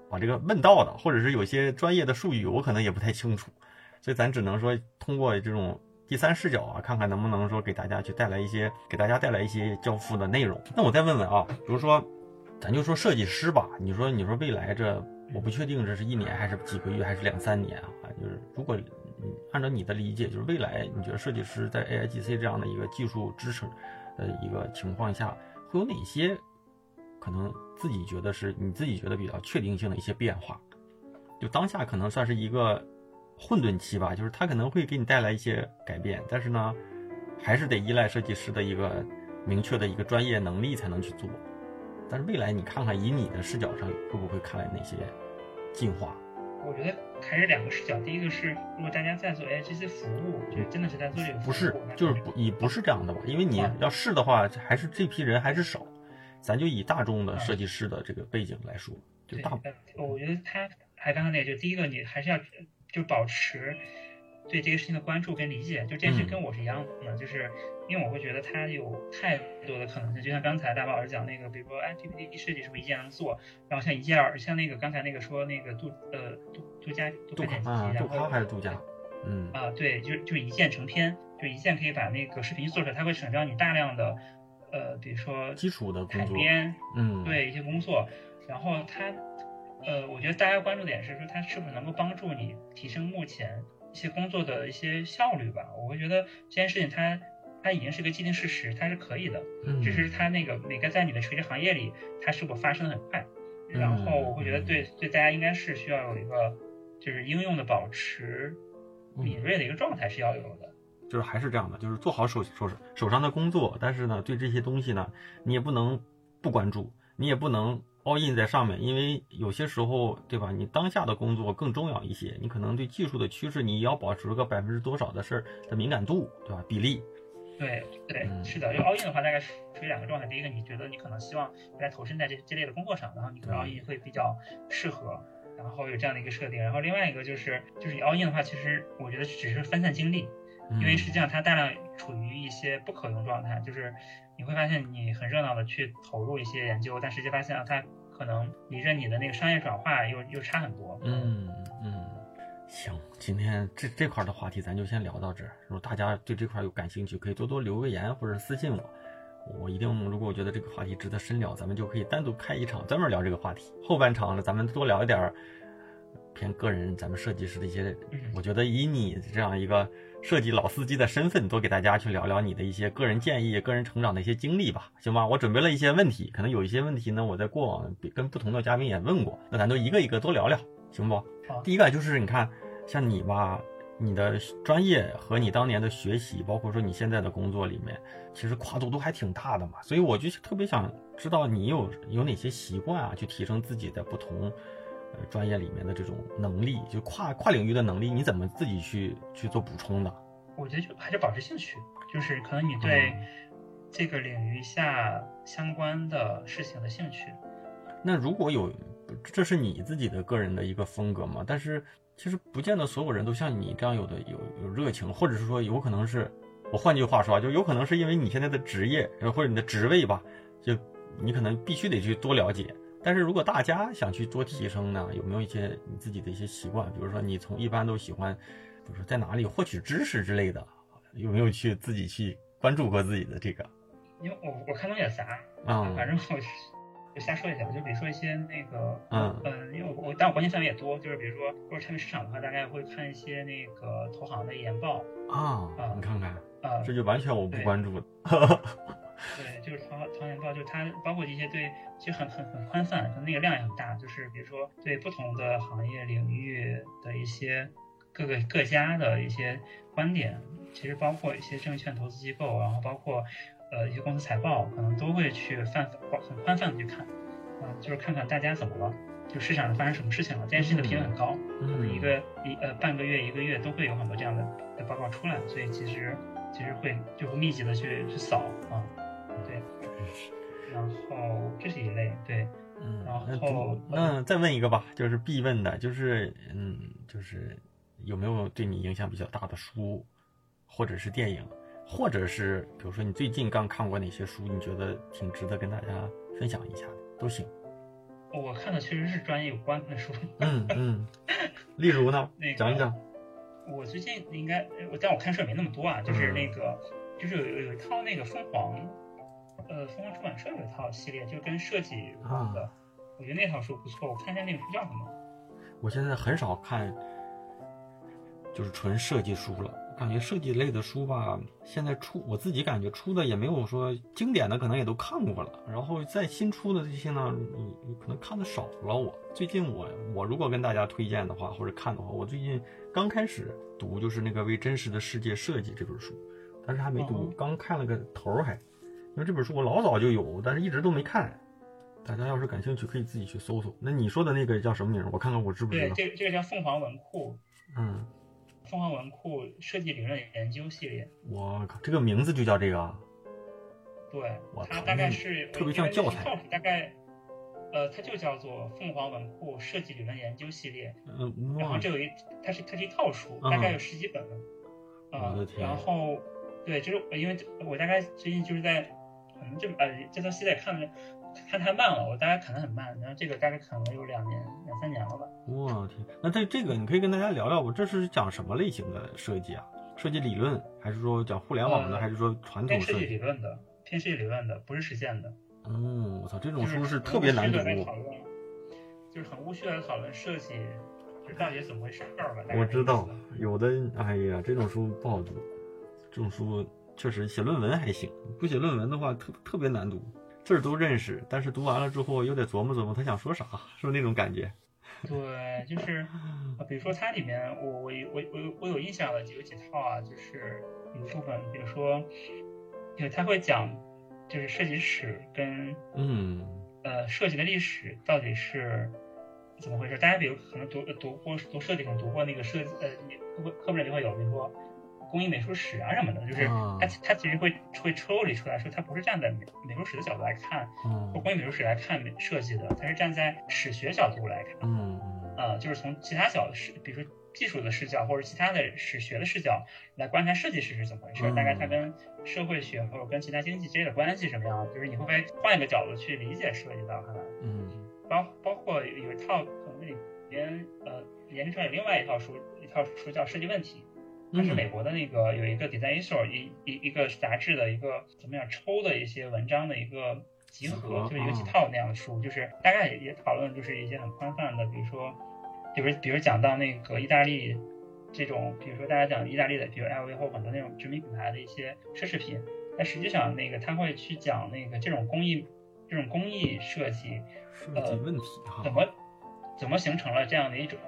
把这个问到的，或者是有些专业的术语我可能也不太清楚，所以咱只能说通过这种第三视角啊，看看能不能说给大家去带来一些，给大家带来一些交付的内容。那我再问问啊，比如说，咱就说设计师吧，你说你说未来这，我不确定这是一年还是几个月还是两三年啊，就是如果按照你的理解，就是未来你觉得设计师在 A I G C 这样的一个技术支持。的一个情况下，会有哪些可能自己觉得是你自己觉得比较确定性的一些变化？就当下可能算是一个混沌期吧，就是它可能会给你带来一些改变，但是呢，还是得依赖设计师的一个明确的一个专业能力才能去做。但是未来你看看，以你的视角上，会不会看来哪些进化？我觉得还是两个视角。第一个是，如果大家在做 AI 这些服务，就真的是在做这个服务，不是，就是不以不是这样的吧？因为你要试的话，还是这批人还是少。咱就以大众的设计师的这个背景来说，就大。我觉得他还刚刚那个，就第一个，你还是要就保持对这个事情的关注跟理解。就这件事跟我是一样的，就是。因为我会觉得它有太多的可能性，就像刚才大宝老师讲那个，比如说，哎，PPT 设计是不是一键能做？然后像一键，像那个刚才那个说那个度呃度度假度度假机，然后还是度假，嗯啊对，就就一键成片，就一键可以把那个视频做出来，它会省掉你大量的呃，比如说基础的改编，嗯，对一些工作。然后它呃，我觉得大家关注点是说它是不是能够帮助你提升目前一些工作的一些效率吧？我会觉得这件事情它。它已经是个既定事实，它是可以的，只是它那个每个在你的垂直行业里，它是否发生的很快。然后我会觉得，对对，大家应该是需要有一个，就是应用的保持敏锐的一个状态是要有的。就是还是这样的，就是做好手手手上的工作，但是呢，对这些东西呢，你也不能不关注，你也不能 all in 在上面，因为有些时候，对吧？你当下的工作更重要一些，你可能对技术的趋势，你要保持个百分之多少的事儿的敏感度，对吧？比例。对对是的，因为 all in 的话，大概处于两个状态。第一个，你觉得你可能希望来投身在这这类的工作上，然后你可能 all in 会比较适合。然后有这样的一个设定。然后另外一个就是就是你 all in 的话，其实我觉得只是分散精力，因为实际上它大量处于一些不可用状态，就是你会发现你很热闹的去投入一些研究，但实际发现啊，它可能离着你的那个商业转化又又差很多。嗯嗯，行，今天这这块的话题咱就先聊到这儿。如果大家对这块有感兴趣，可以多多留个言或者私信我。我一定，如果我觉得这个话题值得深聊，咱们就可以单独开一场专门聊这个话题。后半场呢，咱们多聊一点偏个人，咱们设计师的一些。我觉得以你这样一个设计老司机的身份，多给大家去聊聊你的一些个人建议、个人成长的一些经历吧，行吧？我准备了一些问题，可能有一些问题呢，我在过往跟不同的嘉宾也问过，那咱都一个一个多聊聊，行不？第一个就是你看，像你吧。你的专业和你当年的学习，包括说你现在的工作里面，其实跨度都还挺大的嘛。所以我就特别想知道你有有哪些习惯啊，去提升自己的不同呃专业里面的这种能力，就跨跨领域的能力，你怎么自己去去做补充的？我觉得就还是保持兴趣，就是可能你对这个领域下相关的事情的兴趣。那如果有，这是你自己的个人的一个风格嘛？但是。其实不见得所有人都像你这样有的有有热情，或者是说有可能是，我换句话说啊，就有可能是因为你现在的职业或者你的职位吧，就你可能必须得去多了解。但是如果大家想去做提升呢，有没有一些你自己的一些习惯？比如说你从一般都喜欢，比如说在哪里获取知识之类的，有没有去自己去关注过自己的这个？因为我我看东西也杂啊，反正我。就瞎说一下吧，就比如说一些那个，嗯嗯，因为我我但我关心范围也多，就是比如说如果产品市场的话，大概会看一些那个投行的研报啊，啊，你看看，啊，这就完全我不关注的，对，就是投投行研报，就是它包括一些对，其实很很很宽泛，那个量也很大，就是比如说对不同的行业领域的一些各个各家的一些观点，其实包括一些证券投资机构，然后包括。呃，一些公司财报可能都会去泛很宽泛的去看，啊，就是看看大家怎么了，就市场上发生什么事情了，这件事情的频率很高，可能一个一呃半个月一个月都会有很多这样的报告出来，所以其实其实会就会密集的去去扫啊，对，然后这是一类，对，嗯，然后那再问一个吧，就是必问的，就是嗯，就是有没有对你影响比较大的书，或者是电影？或者是比如说你最近刚看过哪些书，你觉得挺值得跟大家分享一下的都行。我看的确实是专业有关的书。嗯嗯。例如呢？那讲一讲。我最近应该我但我看书也没那么多啊，就是那个就是有有一套那个凤凰，呃凤凰出版社有一套系列，就是跟设计有关的。我觉得那套书不错，我看一下那个书叫什么。我现在很少看，就是纯设计书了。感觉设计类的书吧，现在出我自己感觉出的也没有说经典的，可能也都看过了。然后再新出的这些呢，你你可能看的少了。我最近我我如果跟大家推荐的话或者看的话，我最近刚开始读就是那个《为真实的世界设计》这本书，但是还没读，刚看了个头儿还。因为这本书我老早就有，但是一直都没看。大家要是感兴趣，可以自己去搜搜。那你说的那个叫什么名？我看看我知不知道。对，这个这个叫凤凰文库。嗯。凤凰文库设计理论研究系列，我靠，这个名字就叫这个？对，它大概是特别像教材，大概，呃，它就叫做凤凰文库设计理论研究系列。嗯，然后这有一，它是它是一套书，大概有十几本。我！然后，对，就是因为我大概最近就是在，可能这呃这套系列看了。看太慢了，我大概啃的很慢，然后这个大概啃了有两年、两三年了吧。我天，那这这个你可以跟大家聊聊，我这是讲什么类型的设计啊？设计理论，还是说讲互联网的，还是说传统设计理论的？偏设计理论的，不是实践的。嗯，我操，这种书是特别难读。就是很无序的讨论设计，就到底怎么回事儿吧？我知道，有的，哎呀，这种书不好读，这种书确实写论文还行，不写论文的话特特别难读。字儿都认识，但是读完了之后又得琢磨琢磨他想说啥，是不是那种感觉？对，就是，比如说它里面，我我我我我有印象的有几套啊，就是有部分，比如说，因为他会讲，就是设计史跟嗯呃设计的历史到底是怎么回事？大家比如可能读读过读设计，可能读过那个设呃课课本里就会有，比如说。工艺美术史啊什么的，就是他他其实会会抽离出来说，他不是站在美美术史的角度来看，或工艺美术史来看美设计的，他是站在史学角度来看。嗯呃，就是从其他角视，比如说技术的视角或者其他的史学的视角来观察设计师是怎么回事，大概它跟社会学或者跟其他经济之间的关系什么样，就是你会不会换一个角度去理解设计到它？嗯，包包括有一套可能里边呃研究出来另外一套书，一套书叫设计问题。它是美国的那个有一个 Design Issue 一一一个杂志的一个怎么样抽的一些文章的一个集合，就是一个几套那样的书，就是大概也也讨论就是一些很宽泛的，比如说，比如比如讲到那个意大利这种，比如说大家讲意大利的，比如 LV 或很多那种知名品牌的一些奢侈品，但实际上那个他会去讲那个这种工艺这种工艺设计设计问题哈，怎么怎么形成了这样的一种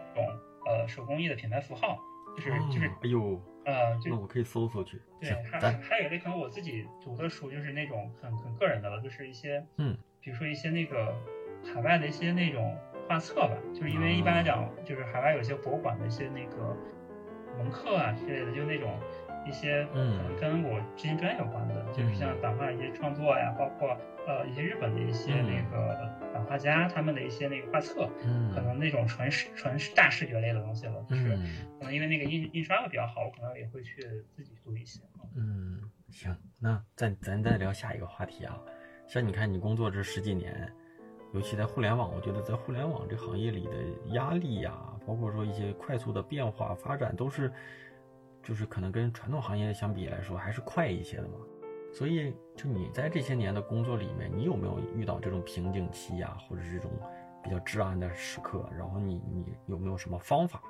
呃手工艺的品牌符号。就是就是，哎呦，呃，那我可以搜搜去。对，还还有一类可能我自己读的书，就是那种很很个人的了，就是一些，嗯，比如说一些那个海外的一些那种画册吧，就是因为一般来讲，就是海外有些博物馆的一些那个蒙克啊之类的，就那种。一些可能跟我之前专业有关的，就是像版画一些创作呀，包括呃一些日本的一些那个版画家他们的一些那个画册，可能那种纯视纯大视觉类的东西了，就是可能因为那个印印刷的比较好，我可能也会去自己读一些。嗯，行，那咱咱再聊下一个话题啊，像你看你工作这十几年，尤其在互联网，我觉得在互联网这行业里的压力呀，包括说一些快速的变化发展都是。就是可能跟传统行业相比来说还是快一些的嘛，所以就你在这些年的工作里面，你有没有遇到这种瓶颈期呀，或者这种比较至暗的时刻？然后你你有没有什么方法，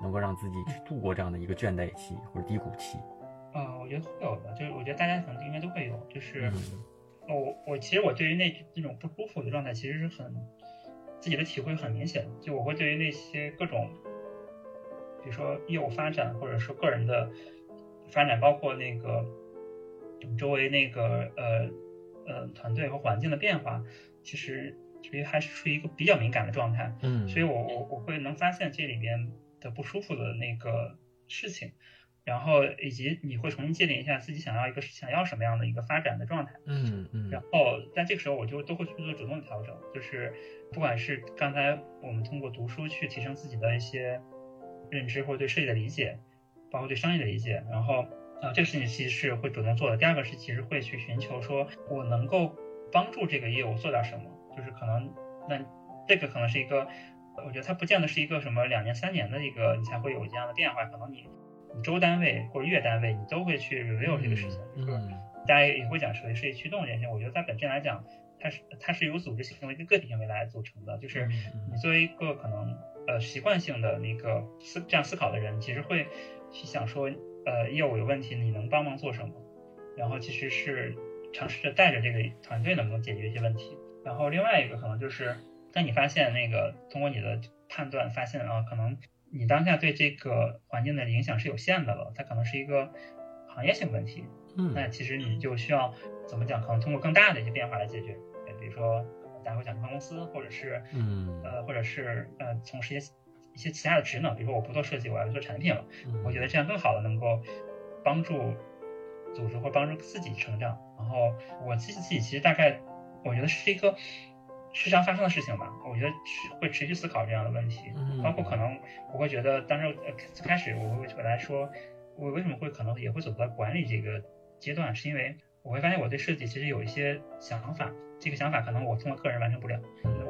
能够让自己去度过这样的一个倦怠期或者低谷期？啊，我觉得会有的，就是我觉得大家可能应该都会有，就是我我其实我对于那那种不舒服的状态，其实是很自己的体会很明显，就我会对于那些各种。比如说业务发展，或者说个人的发展，包括那个周围那个呃呃团队和环境的变化，其实其实还是处于一个比较敏感的状态。嗯，所以我我我会能发现这里边的不舒服的那个事情，然后以及你会重新界定一下自己想要一个想要什么样的一个发展的状态。嗯嗯。然后在这个时候，我就都会去做主动的调整，就是不管是刚才我们通过读书去提升自己的一些。认知或者对设计的理解，包括对商业的理解，然后啊，这个事情其实是会主动做的。第二个是其实会去寻求说，我能够帮助这个业务做点什么，就是可能那这个可能是一个，我觉得它不见得是一个什么两年三年的一个你才会有这样的变化，可能你你周单位或者月单位你都会去 review 这个事情，就是大家也会讲设计设计驱动这件事情。我觉得在本质来讲，它是它是由组织行为跟个体行为来组成的，就是你作为一个可能。呃，习惯性的那个思这样思考的人，其实会去想说，呃，业务有问题，你能帮忙做什么？然后其实是尝试着带着这个团队能不能解决一些问题。然后另外一个可能就是，当你发现那个通过你的判断发现啊，可能你当下对这个环境的影响是有限的了，它可能是一个行业性问题。嗯，那其实你就需要怎么讲？可能通过更大的一些变化来解决，比如说。大家会讲开公司，或者是，嗯，呃，或者是呃，从事一些一些其他的职能，比如说我不做设计，我要做产品了，我觉得这样更好的能够帮助组织或帮助自己成长。然后我自己自己其实大概，我觉得是一个时常发生的事情吧。我觉得会持续思考这样的问题，包括可能我会觉得，当时呃最开始我会回来说，我为什么会可能也会走到管理这个阶段，是因为我会发现我对设计其实有一些想法。这个想法可能我通过个人完成不了，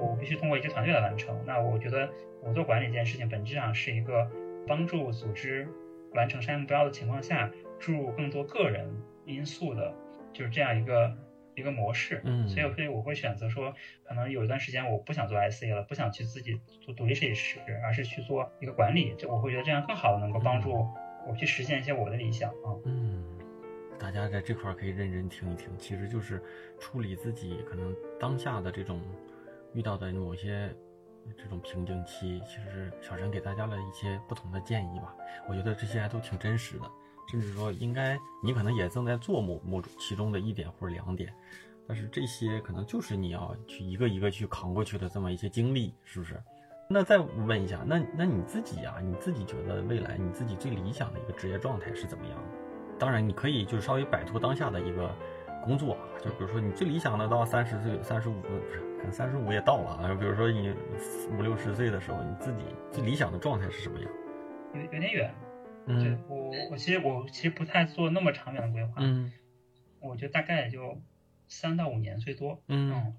我必须通过一支团队来完成。那我觉得我做管理这件事情本质上是一个帮助组织完成商业目标的情况下注入更多个人因素的，就是这样一个一个模式。嗯，所以所以我会选择说，可能有一段时间我不想做 IC 了，不想去自己做独立设计师，而是去做一个管理。就我会觉得这样更好的能够帮助我去实现一些我的理想啊。嗯。大家在这块可以认真听一听，其实就是处理自己可能当下的这种遇到的某些这种瓶颈期，其实小陈给大家了一些不同的建议吧。我觉得这些还都挺真实的，甚至说应该你可能也正在做某某种其中的一点或者两点，但是这些可能就是你要去一个一个去扛过去的这么一些经历，是不是？那再问一下，那那你自己啊，你自己觉得未来你自己最理想的一个职业状态是怎么样的？当然，你可以就是稍微摆脱当下的一个工作，就比如说你最理想的到三十岁、三十五不是可能三十五也到了啊。比如说你五六十岁的时候，你自己最理想的状态是什么样？有有点远。对嗯我，我其实我其实不太做那么长远的规划，嗯我觉得大概也就三到五年最多。嗯。嗯，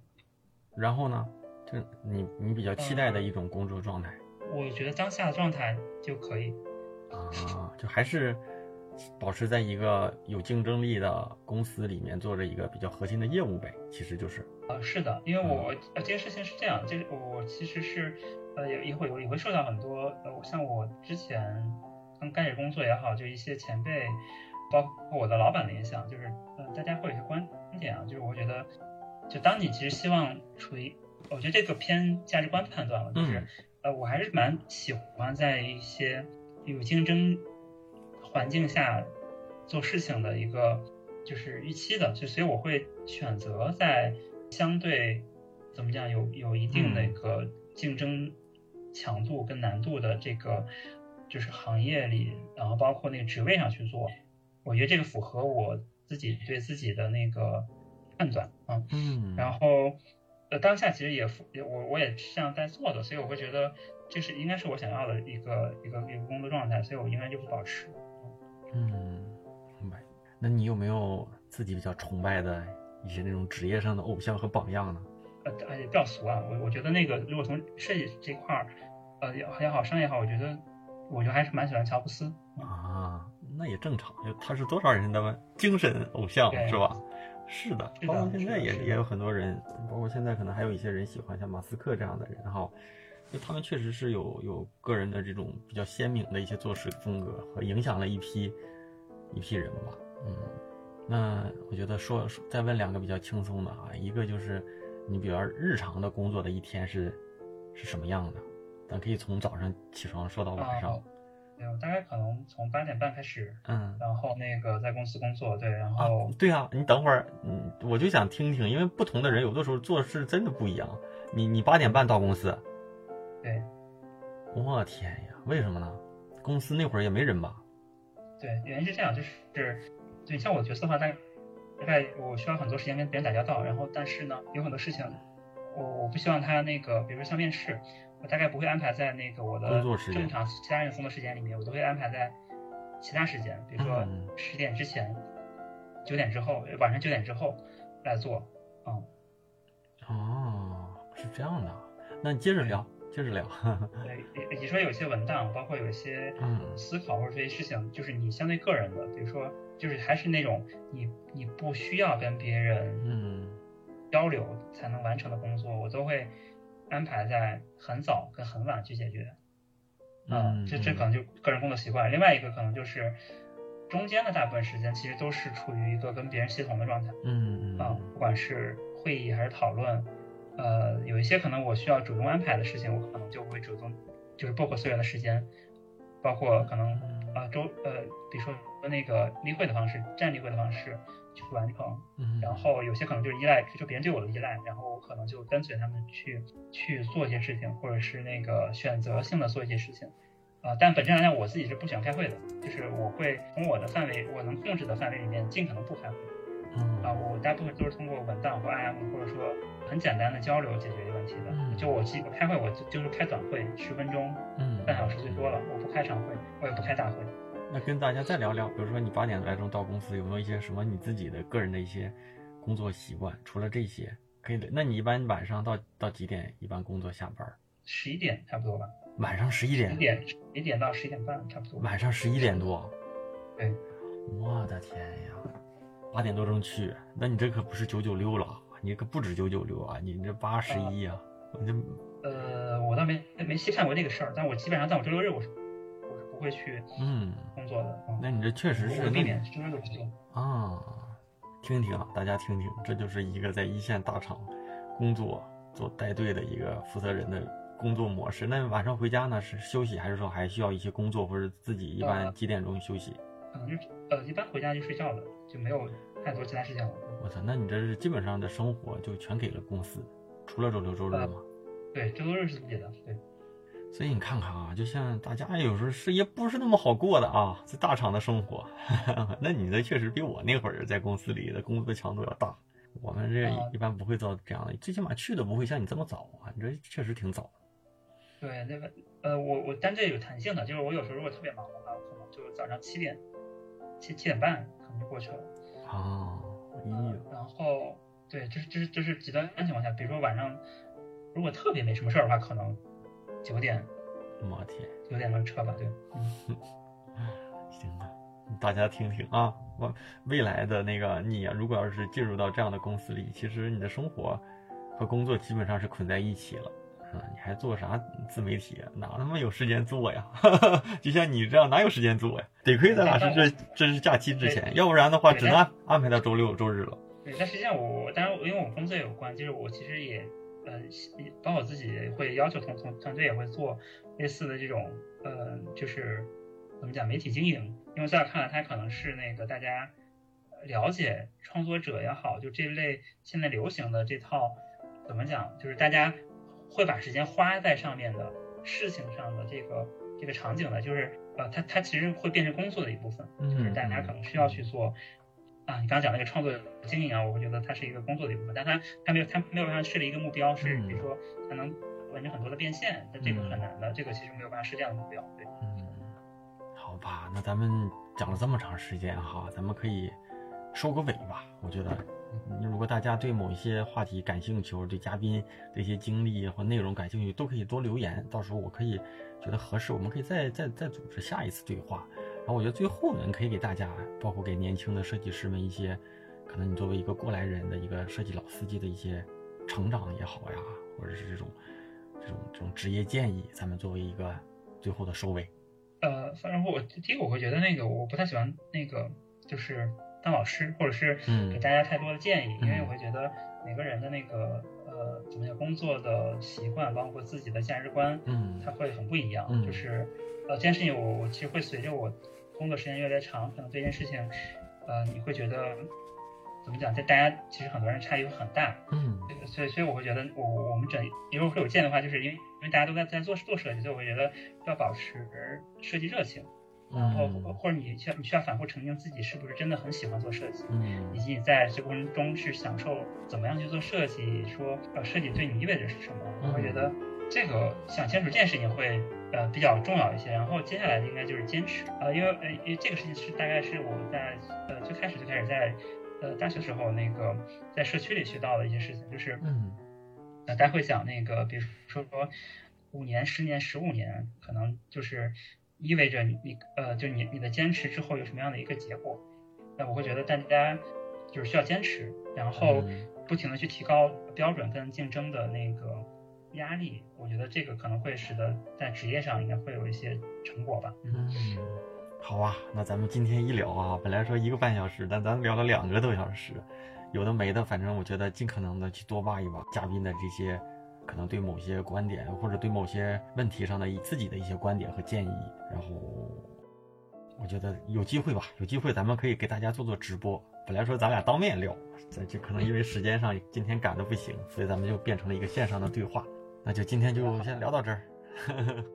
然后呢，就你你比较期待的一种工作状态我觉得当下的状态就可以。啊，就还是保持在一个有竞争力的公司里面做着一个比较核心的业务呗，其实就是。呃，是的，因为我呃这件事情是这样，就是我其实是呃也也会有也会受到很多呃像我之前刚开始工作也好，就一些前辈，包括我的老板的影响，就是呃大家会有一些观点啊，就是我觉得就当你其实希望处于，我觉得这个偏价值观判断了，就是、嗯。呃我还是蛮喜欢在一些有竞争环境下做事情的一个就是预期的，就所以我会选择在相对怎么讲有有一定的一个竞争强度跟难度的这个就是行业里，然后包括那个职位上去做，我觉得这个符合我自己对自己的那个判断啊。嗯然后呃当下其实也我我也是这样在做的，所以我会觉得这是应该是我想要的一个一个一个工作状态，所以我应该就会保持。嗯，明白。那你有没有自己比较崇拜的一些那种职业上的偶像和榜样呢？呃，而且比较俗啊，我我觉得那个如果从设计这块儿，呃也也好，商业也好，我觉得我觉得还是蛮喜欢乔布斯。啊，那也正常，就他是多少人的 精神偶像是吧？是的，包括现在也也有很多人，包括现在可能还有一些人喜欢像马斯克这样的人哈，就他们确实是有有个人的这种比较鲜明的一些做事风格和影响了一批一批人吧。嗯，那我觉得说说再问两个比较轻松的啊，一个就是你比较日常的工作的一天是是什么样的？咱可以从早上起床说到晚上啊。对，我大概可能从八点半开始，嗯。然后那个在公司工作，对，然啊后，对啊，你等会儿，嗯，我就想听听，因为不同的人有的时候做事真的不一样。你你八点半到公司，对我天呀，为什么呢？公司那会儿也没人吧？对，原因是这样，就是对像我的角色的话，大概大概我需要很多时间跟别人打交道，然后但是呢，有很多事情我我不希望他那个，比如说像面试，我大概不会安排在那个我的工作时间正常其他人工作时间里面，我都会安排在其他时间，比如说嗯十点之前、九点之后、晚上九点之后来做。嗯，哦，是这样的，那你接着聊，接着聊。对，也也说有些文档，包括有一些嗯思考或者这些事情，就是你相对个人的，比如说，就是还是那种你你不需要跟别人嗯交流才能完成的工作，我都会安排在很早跟很晚去解决。嗯，这这可能就个人工作习惯。另外一个可能就是中间的大部分时间其实都是处于一个跟别人协同的状态嗯嗯啊，不管是会议还是讨论，呃，有一些可能我需要主动安排的事情，我可能就会主动就是 book 所有的时间，包括可能啊周呃，比如说那个例会的方式、站例会的方式去完成。嗯，然后有些可能就是依赖，就别人对我的依赖，然后我可能就跟随他们去去做一些事情，或者是那个选择性的做一些事情，啊、但本质来讲，我自己是不喜欢开会的，就是我会从我的范围，我能控制的范围里面尽可能不开会，啊、嗯我大部分都是通过文档或 IM 或者说很简单的交流解决这个问题的。嗯就我基本开会，我就就是开短会，十分钟、嗯半小时最多了，我不开长会，我也不开大会。那跟大家再聊聊，比如说你八点来钟到公司，有没有一些什么你自己的个人的一些工作习惯？除了这些，可以的。那你一般晚上到到几点一般工作下班？十一点差不多吧，晚上十一十点，点十一点到十一点半差不多。晚上十一点多。对，我的天呀，八点多钟去，那你这可不是九九六了，你可不止九九六啊，你这八十一啊，你这呃，我倒没没细看过这个事儿，但我基本上在我周六日我是我是不会去嗯，工作的。嗯、那你这确实是那你会避免周六日工作。啊，听听啊，大家听听，这就是一个在一线大厂工作做带队的一个负责人的工作模式。那晚上回家呢是休息，还是说还需要一些工作，或者自己一般呃几点钟休息？可能就呃，一般回家就睡觉了，就没有太多其他事情了。我操，那你这是基本上的生活就全给了公司，除了周六周日呃嘛。对，周六日是自己的，对，所以你看看啊，就像大家有时候事业不是那么好过的啊，在大厂的生活，那你的确实比我那会儿在公司里的工作强度要大。我们这啊一般不会到这样的，最起码去的不会像你这么早啊，你这确实挺早。对，那个呃，我我但这有弹性的，就是我有时候如果特别忙的话，我可能就早上七点七七点半可能就过去了。哦，然后对，这是这是这是极端情况下，比如说晚上如果特别没什么事儿的话，可能九点我天，九点能撤吧，对，嗯，行吧，大家听听啊，我未来的那个你啊，如果要是进入到这样的公司里，其实你的生活和工作基本上是捆在一起了。啊，你还做啥自媒体啊？哪他妈有时间做呀？就像你这样，哪有时间做呀？得亏咱俩是这这是假期之前，要不然的话，只能安安排到周六周日了。对，但实际上我我当然因为我工作有关，就是我其实也呃，包括我自己会要求同同团队也会做类似的这种呃，就是怎么讲媒体经营，因为在我看来，它可能是那个大家了解创作者也好，就这类现在流行的这套怎么讲，就是大家会把时间花在上面的事情上的这个这个场景的，就是呃，它它其实会变成工作的一部分，就是大家可能需要去做。啊，你刚刚讲那个创作经营啊，我会觉得它是一个工作的一部分，但它它没有它没有办法设立一个目标，是比如说它能完成很多的变现，那这个很难的，这个其实没有办法设这样的目标。对，嗯，好吧，那咱们讲了这么长时间哈，咱们可以收个尾吧。我觉得，如果大家对某一些话题感兴趣，或者对嘉宾的一些经历或内容感兴趣，都可以多留言，到时候我可以觉得合适，我们可以再再再组织下一次对话。然后我觉得最后呢，可以给大家，包括给年轻的设计师们一些，可能你作为一个过来人的一个设计老司机的一些成长也好呀，或者是这种这种这种职业建议，咱们作为一个最后的收尾。呃，反正我第一个我会觉得那个我不太喜欢那个就是当老师，或者是给大家太多的建议，嗯、因为我会觉得每个人的那个呃怎么讲工作的习惯，包括自己的价值观，嗯，它会很不一样，嗯、就是呃这件事情我我其实会随着我。工作时间越来越长，可能这件事情，呃，你会觉得怎么讲？在大家其实很多人差异会很大，嗯，所以所以我会觉得我我们整如果会有建的话，就是因为因为大家都在在做做设计，所以我会觉得要保持设计热情，然后或者你需要你需要反复澄清自己是不是真的很喜欢做设计，嗯，以及你在这过程中去享受怎么样去做设计，说呃设计对你意味着是什么，我会觉得这个想清楚这件事情会。呃，比较重要一些。然后接下来的应该就是坚持。啊、呃，因为呃，因为这个事情是大概是我在呃最开始最开始在呃大学时候那个在社区里学到的一些事情，就是嗯，呃大家会讲那个，比如说说五年、十年、十五年，可能就是意味着你你呃，就你你的坚持之后有什么样的一个结果。那我会觉得大家就是需要坚持，然后不停的去提高标准跟竞争的那个。压力，我觉得这个可能会使得在职业上应该会有一些成果吧。嗯，好啊，那咱们今天一聊啊，本来说一个半小时，但咱聊了两个多小时，有的没的，反正我觉得尽可能的去多挖一挖嘉宾的这些可能对某些观点或者对某些问题上的自己的一些观点和建议，然后我觉得有机会吧，有机会咱们可以给大家做做直播。本来说咱俩当面聊，这就可能因为时间上今天赶的不行，所以咱们就变成了一个线上的对话。那就今天就先聊到这儿。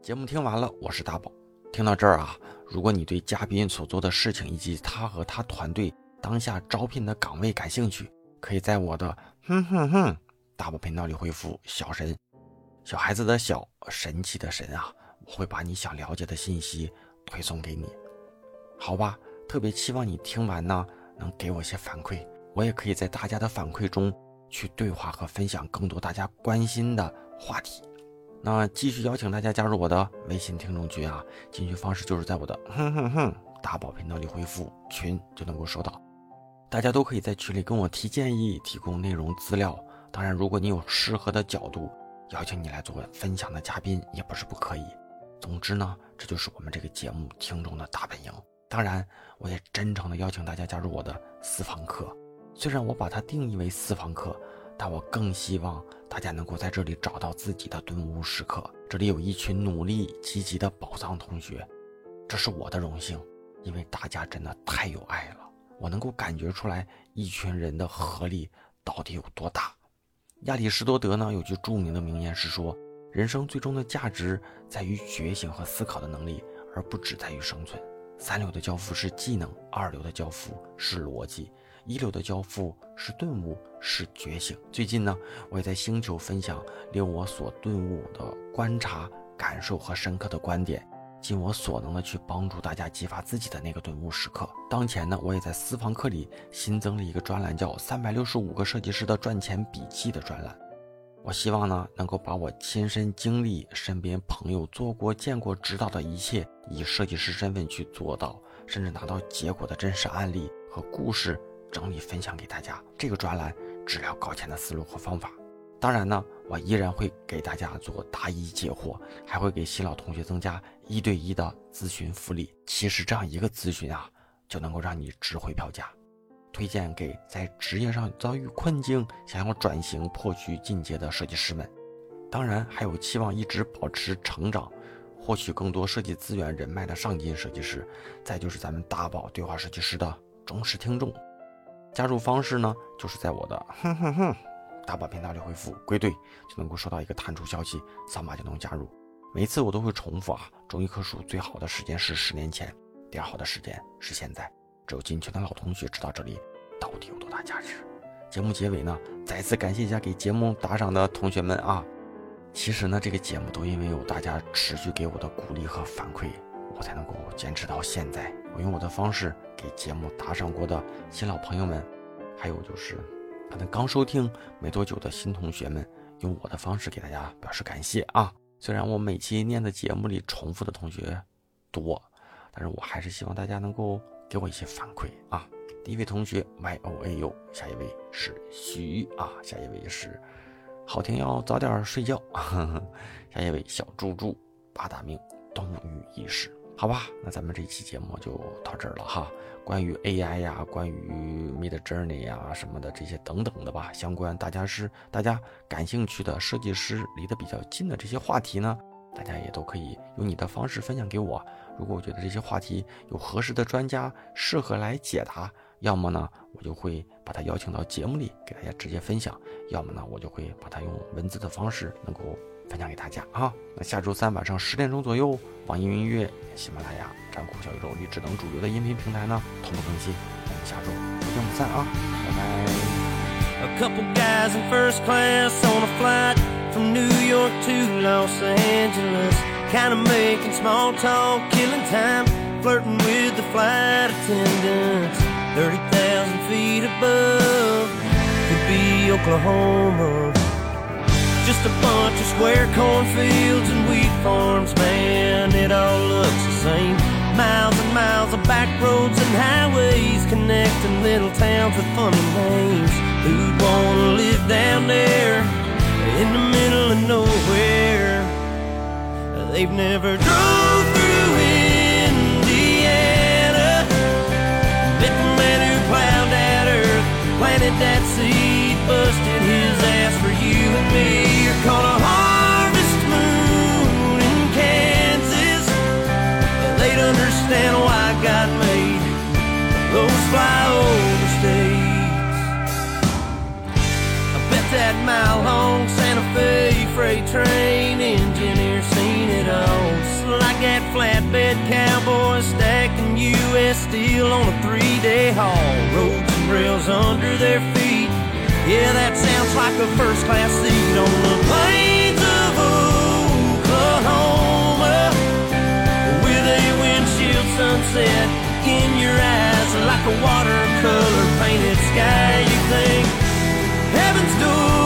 节目听完了，我是大宝。听到这儿啊，如果你对嘉宾所做的事情以及他和他团队当下招聘的岗位感兴趣，可以在我的哼哼哼大宝频道里回复“小神”，小孩子的小，神奇的神啊，我会把你想了解的信息推送给你。好吧，特别期望你听完呢，能给我些反馈，我也可以在大家的反馈中。去对话和分享更多大家关心的话题。那继续邀请大家加入我的微信听众群啊，进群方式就是在我的哼哼哼大宝频道里回复“群”就能够收到。大家都可以在群里跟我提建议，提供内容资料。当然，如果你有适合的角度，邀请你来做分享的嘉宾也不是不可以。总之呢，这就是我们这个节目听众的大本营。当然，我也真诚的邀请大家加入我的私房课。虽然我把它定义为私房课，但我更希望大家能够在这里找到自己的顿悟时刻。这里有一群努力积极的宝藏同学，这是我的荣幸，因为大家真的太有爱了。我能够感觉出来一群人的合力到底有多大。亚里士多德呢有句著名的名言是说，人生最终的价值在于觉醒和思考的能力，而不只在于生存。三流的交付是技能，二流的交付是逻辑。一流的交付是顿悟，是觉醒。最近呢，我也在星球分享令我所顿悟的观察、感受和深刻的观点，尽我所能的去帮助大家激发自己的那个顿悟时刻。当前呢，我也在私房课里新增了一个专栏，叫《三百六十五个设计师的赚钱笔记》的专栏。我希望呢，能够把我亲身经历、身边朋友做过、见过、指导的一切，以设计师身份去做到，甚至拿到结果的真实案例和故事整理分享给大家。这个专栏只聊搞钱的思路和方法。当然呢，我依然会给大家做答疑解惑，还会给新老同学增加一对一的咨询福利。其实这样一个咨询啊，就能够让你值回票价。推荐给在职业上遭遇困境、想要转型破局进阶的设计师们，当然还有期望一直保持成长、获取更多设计资源人脉的上进设计师，再就是咱们大宝对话设计师的忠实听众。加入方式呢，就是在我的哼哼哼大宝频道里回复“归队”，就能够收到一个弹出消息，扫码就能加入。每次我都会重复啊，种一棵树最好的时间是十年前，第二好的时间是现在。只有进群的老同学知道这里到底有多大价值。节目结尾呢，再次感谢一下给节目打赏的同学们啊！其实呢，这个节目都因为有大家持续给我的鼓励和反馈，我才能够坚持到现在。我用我的方式给节目打赏过的新老朋友们，还有就是可能刚收听没多久的新同学们，用我的方式给大家表示感谢啊！虽然我每期念的节目里重复的同学多，但是我还是希望大家能够。给我一些反馈啊！第一位同学 Y O A U，下一位是徐啊，下一位是好听要早点睡觉，呵 呵下一位小猪猪八大名冬雨一时，好吧，那咱们这期节目就到这儿了哈。关于 AI 呀，关于 Mid Journey 呀什么的这些等等的吧，相关大家是大家感兴趣的设计师离得比较近的这些话题呢，大家也都可以用你的方式分享给我。如果我觉得这些话题有合适的专家适合来解答，要么呢，我就会把他邀请到节目里给大家直接分享；要么呢，我就会把它用文字的方式能够分享给大家啊。那下周三晚上十点钟左右，网易云音乐、喜马拉雅、站酷小宇宙、荔枝等主流的音频平台呢同步更新。我们下周不见不散啊，拜拜。A couple guys in first class on a flight from New York to Los Angeles. Kind of making small talk, killing time, flirting with the flight attendants. 30,000 feet above could be Oklahoma. Just a bunch square cornfields and wheat farms, man, it all looks the same. Miles and miles of back roads and highways connecting little towns with funny names. Who'd wanna live down there in the middle of nowhere? They've never drove through Indiana. Met the man who plowed that earth, planted that seed, busted his ass for you and me. fly over states. I bet that mile long Santa Fe freight train engineer seen it all. Like that flatbed cowboy stacking U.S. steel on a three day haul. Roads and rails under their feet. Yeah, that sounds like a first class seat on the plains of Oklahoma with a windshield sunset look in your eyes like a watercolor painted sky. You think heaven's door.